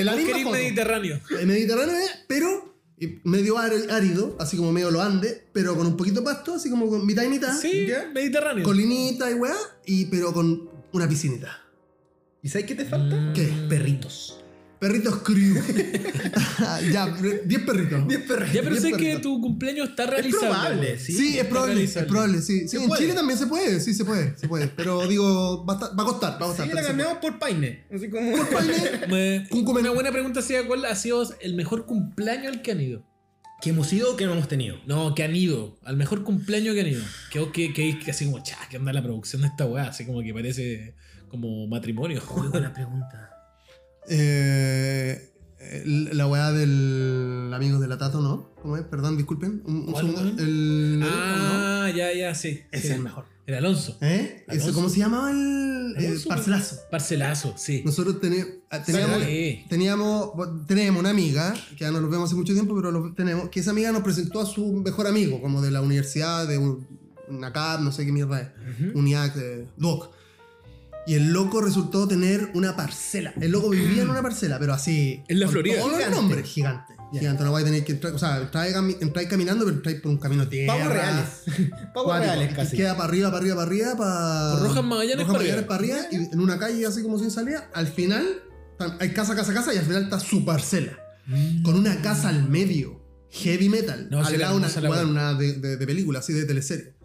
la vos querés. Mediterráneo. El Mediterráneo, eh, pero y medio árido, así como medio lo ande, pero con un poquito de pasto, así como con mitad y mitad. Sí, ¿Ya? Mediterráneo. Colinita y weá, y, pero con una piscinita. ¿Y sabes qué te falta? ¿Qué? Perritos. Perritos crew. ya, 10 perritos. Diez perritos. Ya, pero sé que tu cumpleaños está Es realizable. probable, weón. sí. Sí, es probable, es probable, sí. Sí, en puede. Chile también se puede, sí se puede, se puede. Pero digo, va a, estar- va a costar, va a costar. Sí, la cambiamos por paine. Así como. Me- Cúcumen. una buena pregunta sería cuál ha sido el mejor cumpleaños al que han ido. que hemos ido o que no hemos tenido. No, que han ido. Al mejor cumpleaños que han ido. Que, que, que, que así como, cha, que anda la producción de esta weá. Así como que parece como matrimonio. Muy buena pregunta. Eh, la weá del amigo de la Tato, ¿no? ¿Cómo es? Perdón, disculpen. Un, un ¿Cuál, segundo. El. ah, ya, ya, sí. Es el mejor. El Alonso. ¿Eh? Alonso. ¿Cómo se llamaba el. parcelazo. Parcelazo, sí. Nosotros ah, teníamos, teníamos, tenemos una amiga, que ya no nos vemos hace mucho tiempo, pero lo tenemos, que esa amiga nos presentó a su mejor amigo, como de la universidad, de un, una CAP, no sé qué mierda es, UNIAC, eh, DOC. Y el loco resultó tener una parcela. El loco vivía en una parcela, pero así. En la con Florida. Todos los nombres, gigante. Gigante, no vais a tener que entrar. O sea, entráis cami- entráis caminando, pero entráis por un camino tierra. Pavos reales. Cuático. reales casi. Queda para arriba, para arriba, para arriba, para. Por Rojas Magallanes Rojas Magallanes para arriba, y en una calle así como sin salida. Al final, hay casa, casa, casa, y al final está su parcela. Con una casa al medio. Heavy metal. No, al lado la una, una de, de, de película, así de teleserie.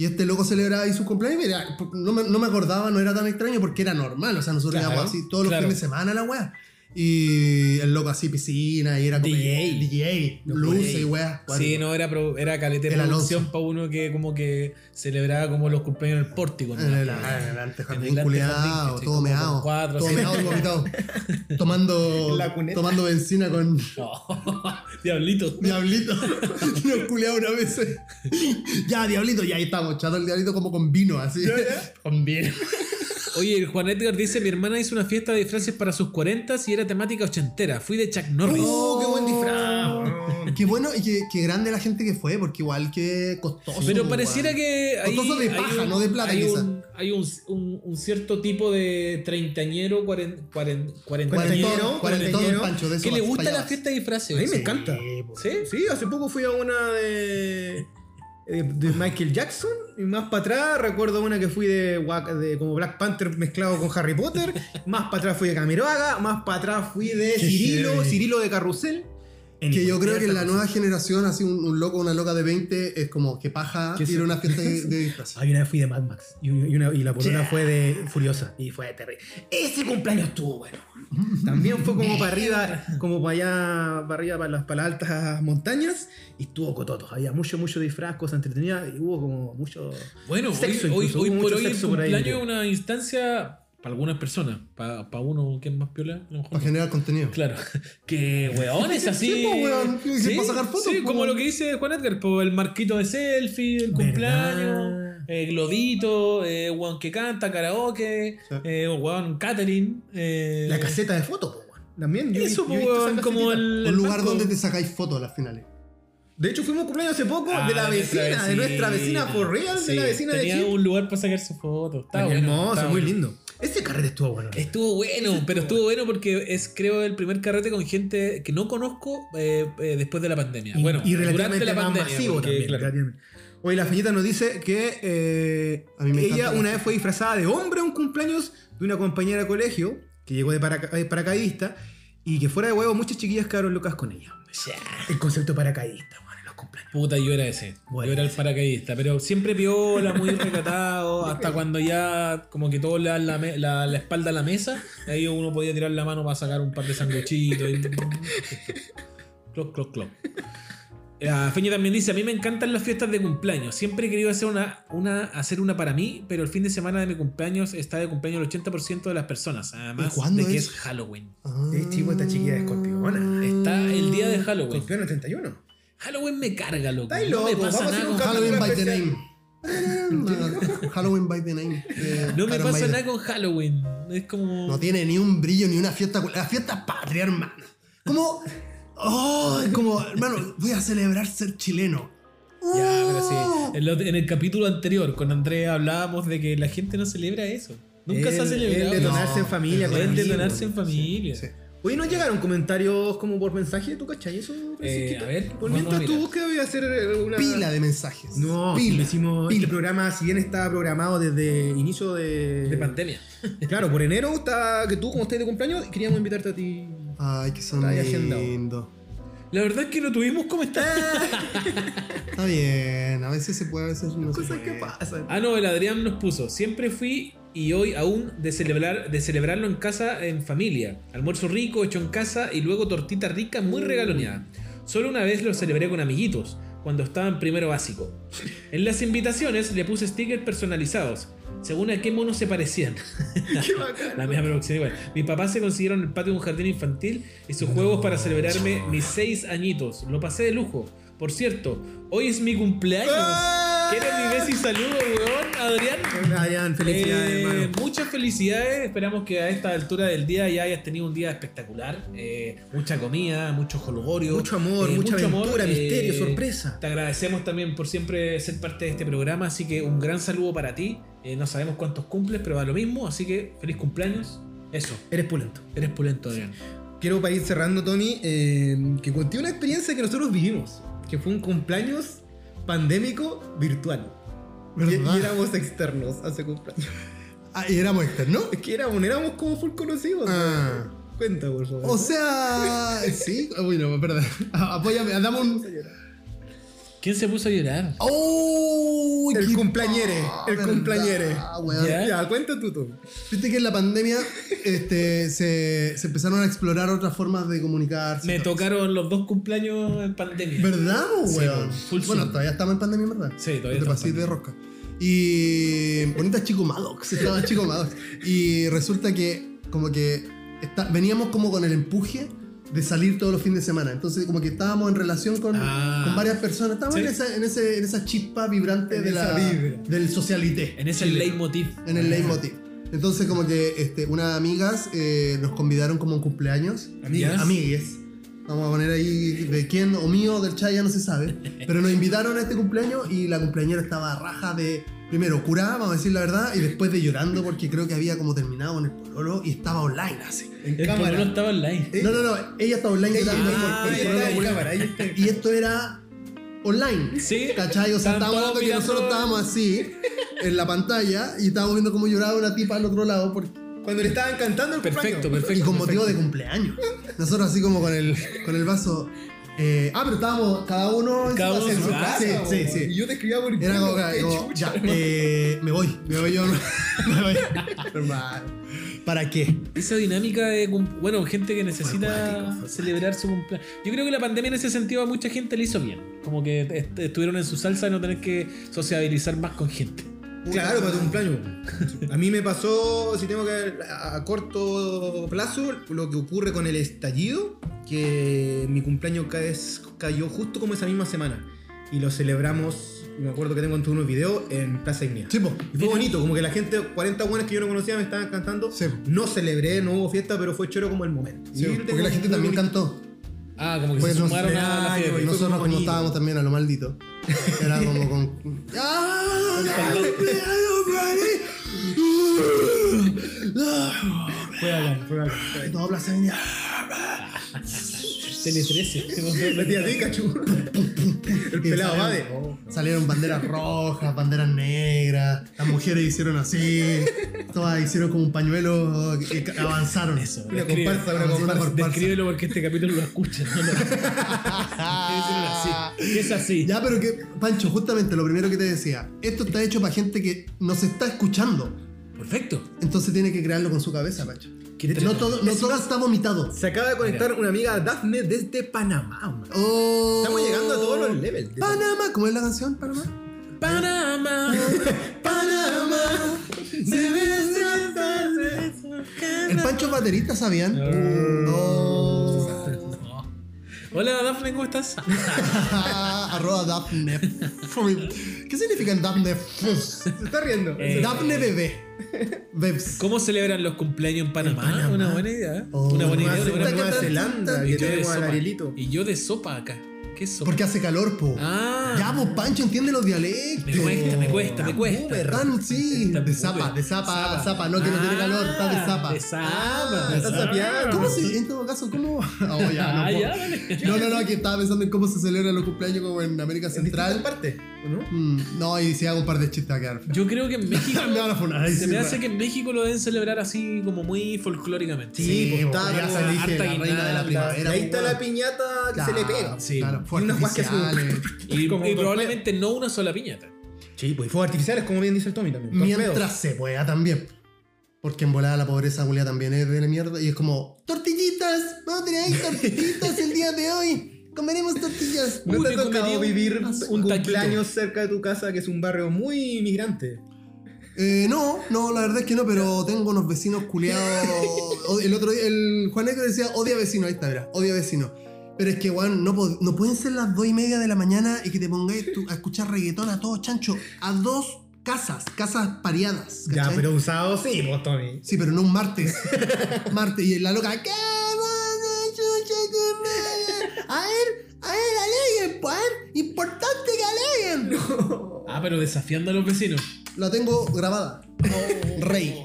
Y este loco celebraba ahí su cumpleaños. y Mira, no me, no me acordaba, no era tan extraño porque era normal. O sea, nosotros Claro, íbamos así todos los claro. fines de semana la weá. Y el loco así, piscina, y era como. DJ. DJ, luces y weá. Sí, no, era, pro- era caleta de producción para uno que como que celebraba como los cumpleaños en el pórtico. En el, en el antejardín ¿cachai? todo Como meado. cuatro, todo meado y vomitado. tomando, tomando benzina con No, diablito. Diablito. Nos culeaba una vez. ya, Diablito, ya ahí estamos, chato el Diablito como con vino, así. con vino. Oye, el Juan Edgar dice, mi hermana hizo una fiesta de disfraces para sus 40 y era temática ochentera. Fui de Chuck Norris. ¡Oh, qué buen disfraz! weón. Qué bueno y qué, qué grande la gente que fue, porque igual que costoso. Pero pareciera que hay, Costoso de hay paja, un- no de plata, hay un, hay un, un- un cierto tipo de treintañero, cuaren, cuaren, cuarentañero, cuarentero, Pancho, de eso que le gusta la fiesta de disfraces. A mí me Sí. encanta. ¿Sí? Sí, hace poco fui a una de, de, de Michael Jackson y más para atrás recuerdo una que fui de, como Black Panther mezclado con Harry Potter, más para atrás fui de Camiroaga, más para atrás fui de Cirilo. Cirilo de Carrusel. Que yo creo que en la nueva generación, así un, un loco, una loca de 20, es como que paja ir a una fiesta de, de disfraces. Ay, una vez fui de Mad Max y, y una- y la polona fue de Furiosa y fue terrible. Ese cumpleaños estuvo bueno. También fue como para arriba, como para allá, para arriba, para las, para las altas montañas y estuvo cototo. Había mucho, mucho disfraz, cosas entretenidas y hubo como mucho. Bueno, Sexo hoy, hoy, incluso, hoy hubo por mucho hoy el cumpleaños es una instancia para algunas personas. Para uno que es más piola, a lo mejor Para no. generar contenido. Claro, que weón es así. Sí, po, weón, que para sacar fotos, Sí, po, como weón. lo que dice Juan Edgar, po, el marquito de selfie, el cumpleaños, eh, globito, eh, weón que canta, karaoke, Sí. eh, weón catering. eh, La caseta de fotos, po, weón. También yo, Eso, yo po, weón, como el. Un lugar banco. donde te sacáis fotos a las finales. De hecho, fuimos a cumpleaños hace poco Ah, de la vecina, de nuestra vecina for real, Sí, de la vecina de tenía Chile. un lugar para sacarse fotos. Estaba bueno, hermoso, muy bueno. lindo. Ese carrete estuvo bueno. Estuvo bueno, pero estuvo bueno porque es, creo, el primer carrete con gente que no conozco eh, eh, después de la pandemia. Y, bueno, y durante relativamente la más pandemia. masivo porque, también. claro. relativamente. Oye, la feñita nos dice que eh, A mí me ella una vez fue disfrazada de hombre a un cumpleaños de una compañera de colegio que llegó de paraca- paracaidista y que fuera de huevo muchas chiquillas quedaron locas con ella. El concepto paracaidista, cumpleaños. Puta, yo era ese. Bueno. Yo era el paracaidista, pero siempre piola, muy recatado, hasta cuando ya como que todos le dan la, la- la espalda a la mesa, ahí uno podía tirar la mano para sacar un par de sanguchitos. Y... cloc, cloc, cloc. La Feña también dice, a mí me encantan las fiestas de cumpleaños. Siempre he querido hacer una, una, hacer una para mí, pero el fin de semana de mi cumpleaños está de cumpleaños el 80% de las personas. Además ¿Y cuándo de que es? es Halloween. Ah. Es chico esta chiquilla de escorpiona. Está el día de Halloween. Escorpión 31. Halloween me carga, loco. Estáis No me loco, pasa vamos a hacer nada un con Halloween by the name. Halloween by the name. No me pasa nada con Halloween. Es como. No tiene ni un brillo ni una fiesta. La fiesta es patria, hermano. Como. Oh, es como, hermano, voy a celebrar ser chileno. Ya, pero sí. En, lo- en el capítulo anterior, con Andrea hablábamos de que la gente no celebra eso. Nunca se ha El- celebrado. El detonarse No, en familia. el amigos. detonarse en familia. Sí. Oye, ¿no llegaron comentarios como por mensaje? ¿Tú cachai eso? Eh, a ver, Por mientras tú buscas, voy a hacer eh, una... Pila de mensajes. No, pila. lo hicimos pila. este programa, si bien estaba programado desde inicio de... De pandemia. Claro, por enero, está, que tú como estás de cumpleaños, queríamos invitarte a ti. Ay, que son lindos. La verdad es que no tuvimos cómo estar. Está bien, a veces se puede, a veces no se Cosas puede. que pasan. Ah, no, el Adrián nos puso. Siempre fui y hoy aún de celebrar de celebrarlo en casa en familia. Almuerzo rico hecho en casa y luego tortita rica muy regaloneada. Solo una vez lo celebré con amiguitos, cuando estaba en primero básico. En las invitaciones le puse stickers personalizados, según a qué monos se parecían. Qué bacán. La misma producción igual. Mis papás se consiguieron el patio de un jardín infantil y sus juegos para celebrarme mis seis añitos. Lo pasé de lujo. Por cierto, hoy es mi cumpleaños. ¡Ah! ¿Quieres mi beso y saludo, weón, Adrián? Adrián, felicidades, Eh, hermano. Muchas felicidades. Esperamos que a esta altura del día ya hayas tenido un día espectacular. Eh, mucha comida, mucho jolgorio. Mucho amor, eh, mucha mucho amor. aventura, misterio, Eh, sorpresa. Te agradecemos también por siempre ser parte de este programa. Así que un gran saludo para ti. No sabemos cuántos cumples, pero va lo mismo. Así que feliz cumpleaños. Eso, Eres pulento. eres pulento, Adrián. Quiero para ir cerrando, Tony, que conté una experiencia que nosotros vivimos, que fue un cumpleaños pandémico virtual. Y, éramos externos ese cumpleaños. Ah, y éramos externos. Es que éramos, éramos como full conocidos. Ah. Cuenta, por favor. O sea, sí, uy, no, perdón. Apóyame, dame un. ¿Quién se puso a llorar? ¡Oh! El cumpleañere, el cumpleañere. weón. Ya. Ya, cuenta tú tú. Viste que en la pandemia este, se, se empezaron a explorar otras formas de comunicarse. Me tocaron los dos cumpleaños en pandemia. ¿Verdad, Sí, weón? full bueno, Zoom. todavía estamos en pandemia, ¿verdad? Sí, todavía No te en de rosca. Y bonita Chico Maddox, estaba Chico Maddox. Y resulta que como que está- veníamos como con el empuje de salir todos los fines de semana. Entonces como que estábamos en relación con, Ah. con varias personas. Estábamos Sí. en, esa, en, ese- en esa chispa vibrante En de esa la, vibra. del socialité. En ese leitmotiv. En el leitmotiv. Entonces como que este, unas amigas eh, nos convidaron como un cumpleaños. Amigas. Amigues. Vamos a poner ahí de quién o mío o del Chaya, ya no se sabe. Pero nos invitaron a este cumpleaños y la cumpleañera estaba raja de, primero, curada, vamos a decir la verdad, y después de llorando porque creo que había como terminado con el pololo y estaba online así. En El cámara. pololo estaba online. Eh, No, no, no, ella estaba online Ella- llorando por- ah, por el ahí pololo está en curado. cámara, ahí está. Y esto era online. Sí. ¿Cachai? O sea, estábamos hablando que nosotros estábamos así, en la pantalla, y estábamos viendo cómo lloraba una tipa al otro lado. Porque, Cuando le estaban cantando el Perfecto, cumpleaños. perfecto. y con motivo de cumpleaños. Nosotros así como con el, con el vaso. Eh, ah, pero estábamos cada uno en Cada su uno en su casa. Sí, sí, sí. Y yo te escribía por Era como, chucha. ya, eh, me voy, me voy yo. me voy. ¿Para qué? Esa dinámica de. Bueno, gente que necesita celebrar su cumpleaños. Yo creo que la pandemia en ese sentido a mucha gente le hizo bien. Como que est- estuvieron en su salsa y no tener que sociabilizar más con gente. Claro, para tu cumpleaños. A mí me pasó, si tengo que ver a corto plazo, lo que ocurre con el estallido, que mi cumpleaños cayó justo como esa misma semana. Y lo celebramos, me acuerdo que tengo en unos videos, en Plaza Ignea. Sí, po. Y fue bonito, como que la gente, 40 buenas que yo no conocía me estaban cantando. Sí. No celebré, no hubo fiesta, pero fue choro como el momento. Sí, porque la gente también bonito- cantó. Ah, como que Pues se no sumaron a la Nosotros bonito. estábamos también a lo maldito. Era como con. ¡Ah! Fue fue todo. Tele 13. La tía Pikachu. El pelado salieron- Bade. Salieron banderas rojas, banderas negras, las mujeres hicieron así, todas hicieron como un pañuelo que avanzaron. Eso. Comparsa, comparsa. comparsa. Descríbelo porque este capítulo lo escuchan. ¿no? así. Es así. Ya, pero que, Pancho, justamente lo primero que te decía, esto está hecho para gente que nos está escuchando. Perfecto. Entonces tiene que crearlo con su cabeza, Pancho. No todo, no todo está vomitado. Se acaba de conectar una amiga Dafne desde Panamá. man. Oh. Estamos llegando a todos los levels. Panamá, ¿cómo es la canción? Panamá. Panamá. Panamá. El Pancho es baterista, ¿sabían? Oh. Hola Daphne, ¿cómo estás? Arroba Daphne. ¿Qué significa el Daphne? Se está riendo. Eh, Daphne bebé. Bebs. ¿Cómo celebran los cumpleaños en Panamá? En Panamá. Una buena idea. Oh, una buena Nueva, idea. una buena Nueva. Zelanda, Y que yo de tenemos al sopa. Arielito. Y yo de sopa acá. ¿Qué es sopa? Porque hace calor, po. Ah. Ya, pues Pancho entiende los dialectos. Me cuesta, me cuesta, me cuesta. boomer. Tan, sí, Está de zapa, de zapa, Zapa. no que no tiene Ah, calor, está de zapa. De zapa. Ah, está zapa. sapeando. ¿Cómo se, en todo caso, cómo? Oh, ya, no, Ah, ya, dale. no, no, no, aquí estaba pensando en cómo se celebran los cumpleaños como en América En Central. partes, ¿o ¿no? Mm, no, y si hago un par de chistes va a quedar. Yo creo que en México. Me van a funar, se sí, me hace que en México lo deben celebrar así como muy folclóricamente. Sí, po, está ya se elige la reina de la primavera. y ahí está la piñata que se le pega. Sí. Claro, Y unas guas que. Y, Como y probablemente no una sola piñata. Sí, pues y fuegos artificiales, como bien dice el Tommy también. Torpedos. Mientras se pueda también. Porque en volada la pobreza Julia también es de la mierda. Y es como, tortillitas, vamos a tener ahí tortillitas el día de hoy. Comeremos tortillas. ¿No Uy, te me ha tocado vivir un cumpleaños cerca de tu casa, que es un barrio muy inmigrante? Eh, no, no, la verdad es que no, pero tengo unos vecinos culiados. El otro día, el Juan Negro decía, odia vecino, ahí está, mira, odia vecino. Pero es que, weón, no, no pueden ser las dos y media de la mañana y que te pongáis tú a escuchar reggaetón a todo chancho. A dos casas, casas pareadas. Ya, ¿cachai? pero un sábado sí, pues Tommy. Sí, pero no un martes. martes. Y la loca, ¿qué? A ver, a ver, aleguen, pues, a ver, importante que aleguen. Ah, pero desafiando a los vecinos. La tengo grabada. Rey.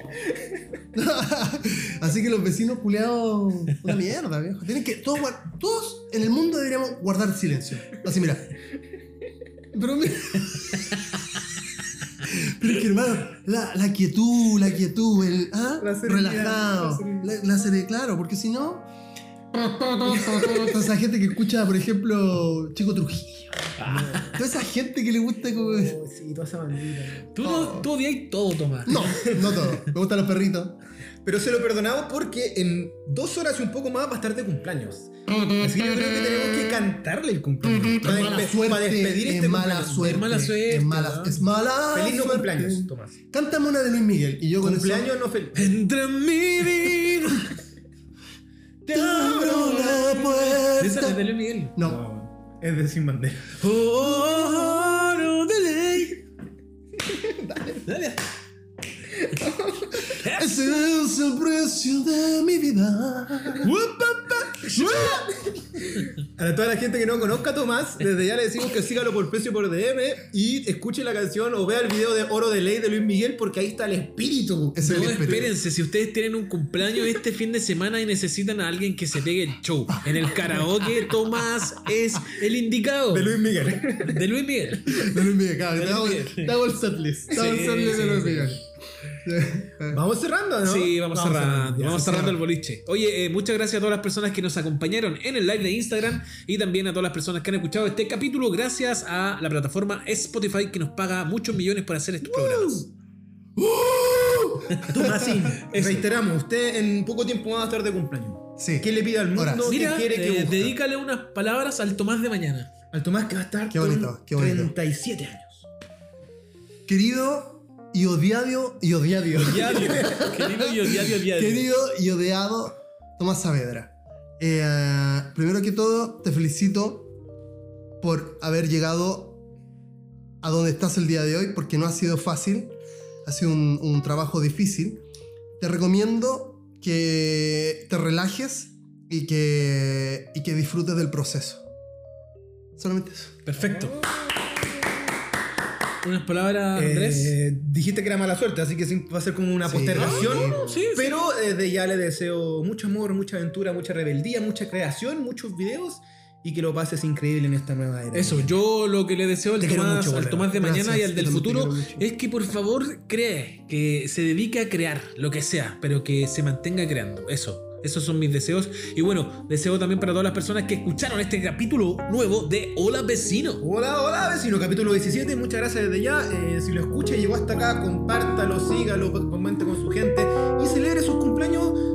Así que los vecinos culeados. Una mierda, viejo. Tienen que. Todos, todos en el mundo deberíamos guardar silencio. Así, mira. Pero mira. Pero es que, hermano, la, la quietud, la quietud, el. ¿ah? La serenidad, relajado. la serenidad. La, la serenidad, claro, porque si no. Toda esa gente que escucha, por ejemplo, Chico Trujillo. Toda esa gente que le gusta como... Oh, sí, toda esa bandita. Tú, no, tú odias todo, Tomás. No, no todo. Me gustan los perritos. Pero se lo perdonamos porque en dos horas y un poco más va a estar de cumpleaños. Así que yo creo que tenemos que cantarle el cumpleaños. Para, Es mala despe- suerte. para despedir es este mala cumpleaños. suerte. Es mala suerte, Es mala, es mala Feliz no suerte. cumpleaños, Tomás. Cántame una de Luis Miguel. Y yo con Cumpleaños no feliz. Entra en mi vida. Te abro la Esa es de puerta. Luis Miguel. No. Es de Sin Bandera. Oh, oh, no de ley. Dale. Ese es el precio de mi vida. A toda la gente que no conozca a Tomás, desde ya le decimos que sígalo por precio por DM y escuche la canción o vea el video de Oro de Ley de Luis Miguel porque ahí está el espíritu. Es el No, espíritu. espérense, si ustedes tienen un cumpleaños este fin de semana y necesitan a alguien que se pegue el show en el karaoke, Tomás es el indicado. De Luis Miguel. De Luis Miguel. De Luis Miguel, claro. De Te hago, el setlist. Te hago el setlist de Luis sí. Miguel. Vamos cerrando, ¿no? Sí, vamos, cerrando. ya. vamos cerrando el boliche. Oye, eh, muchas gracias a todas las personas que nos acompañaron en el live de Instagram y también a todas las personas que han escuchado este capítulo gracias a la plataforma Spotify que nos paga muchos millones por hacer estos programas. Tomásín, Eso. reiteramos, usted en poco tiempo va a estar de cumpleaños. Sí. ¿Qué le pide al mundo? Ahora, ¿Qué Mira, quiere que eh, dedícale unas palabras al Tomás de mañana. Al Tomás que va a estar Qué bonito, con qué bonito. 37 años. Querido y odiado y odiado. Querido y odiado, odiado. Querido y odiado Tomás Saavedra. Eh, primero que todo, te felicito por haber llegado a donde estás el día de hoy, porque no ha sido fácil, ha sido un, un trabajo difícil. Te recomiendo que te relajes y que, y que disfrutes del proceso. Solamente eso. Perfecto. Unas palabras, Andrés. Eh, dijiste que era mala suerte, así que sí, va a ser como una Sí. postergación. sí, sí. Pero desde ya le deseo mucho amor, mucha aventura, mucha rebeldía, mucha creación, muchos videos y que lo pases increíble en esta nueva era. Eso, yo lo que le deseo al Te Tomás, mucho, al. Tomás de mañana Gracias, y al del futuro es que por favor cree, que se dedique a crear lo que sea, pero que se mantenga creando. Eso, esos son mis deseos. Y bueno, deseo también para todas las personas que escucharon este capítulo nuevo de Hola Vecino. Hola, hola vecino, capítulo 17. Muchas gracias desde ya. Eh, si lo escucha y llegó hasta acá, compártalo, sígalo, comente con su gente y celebre sus cumpleaños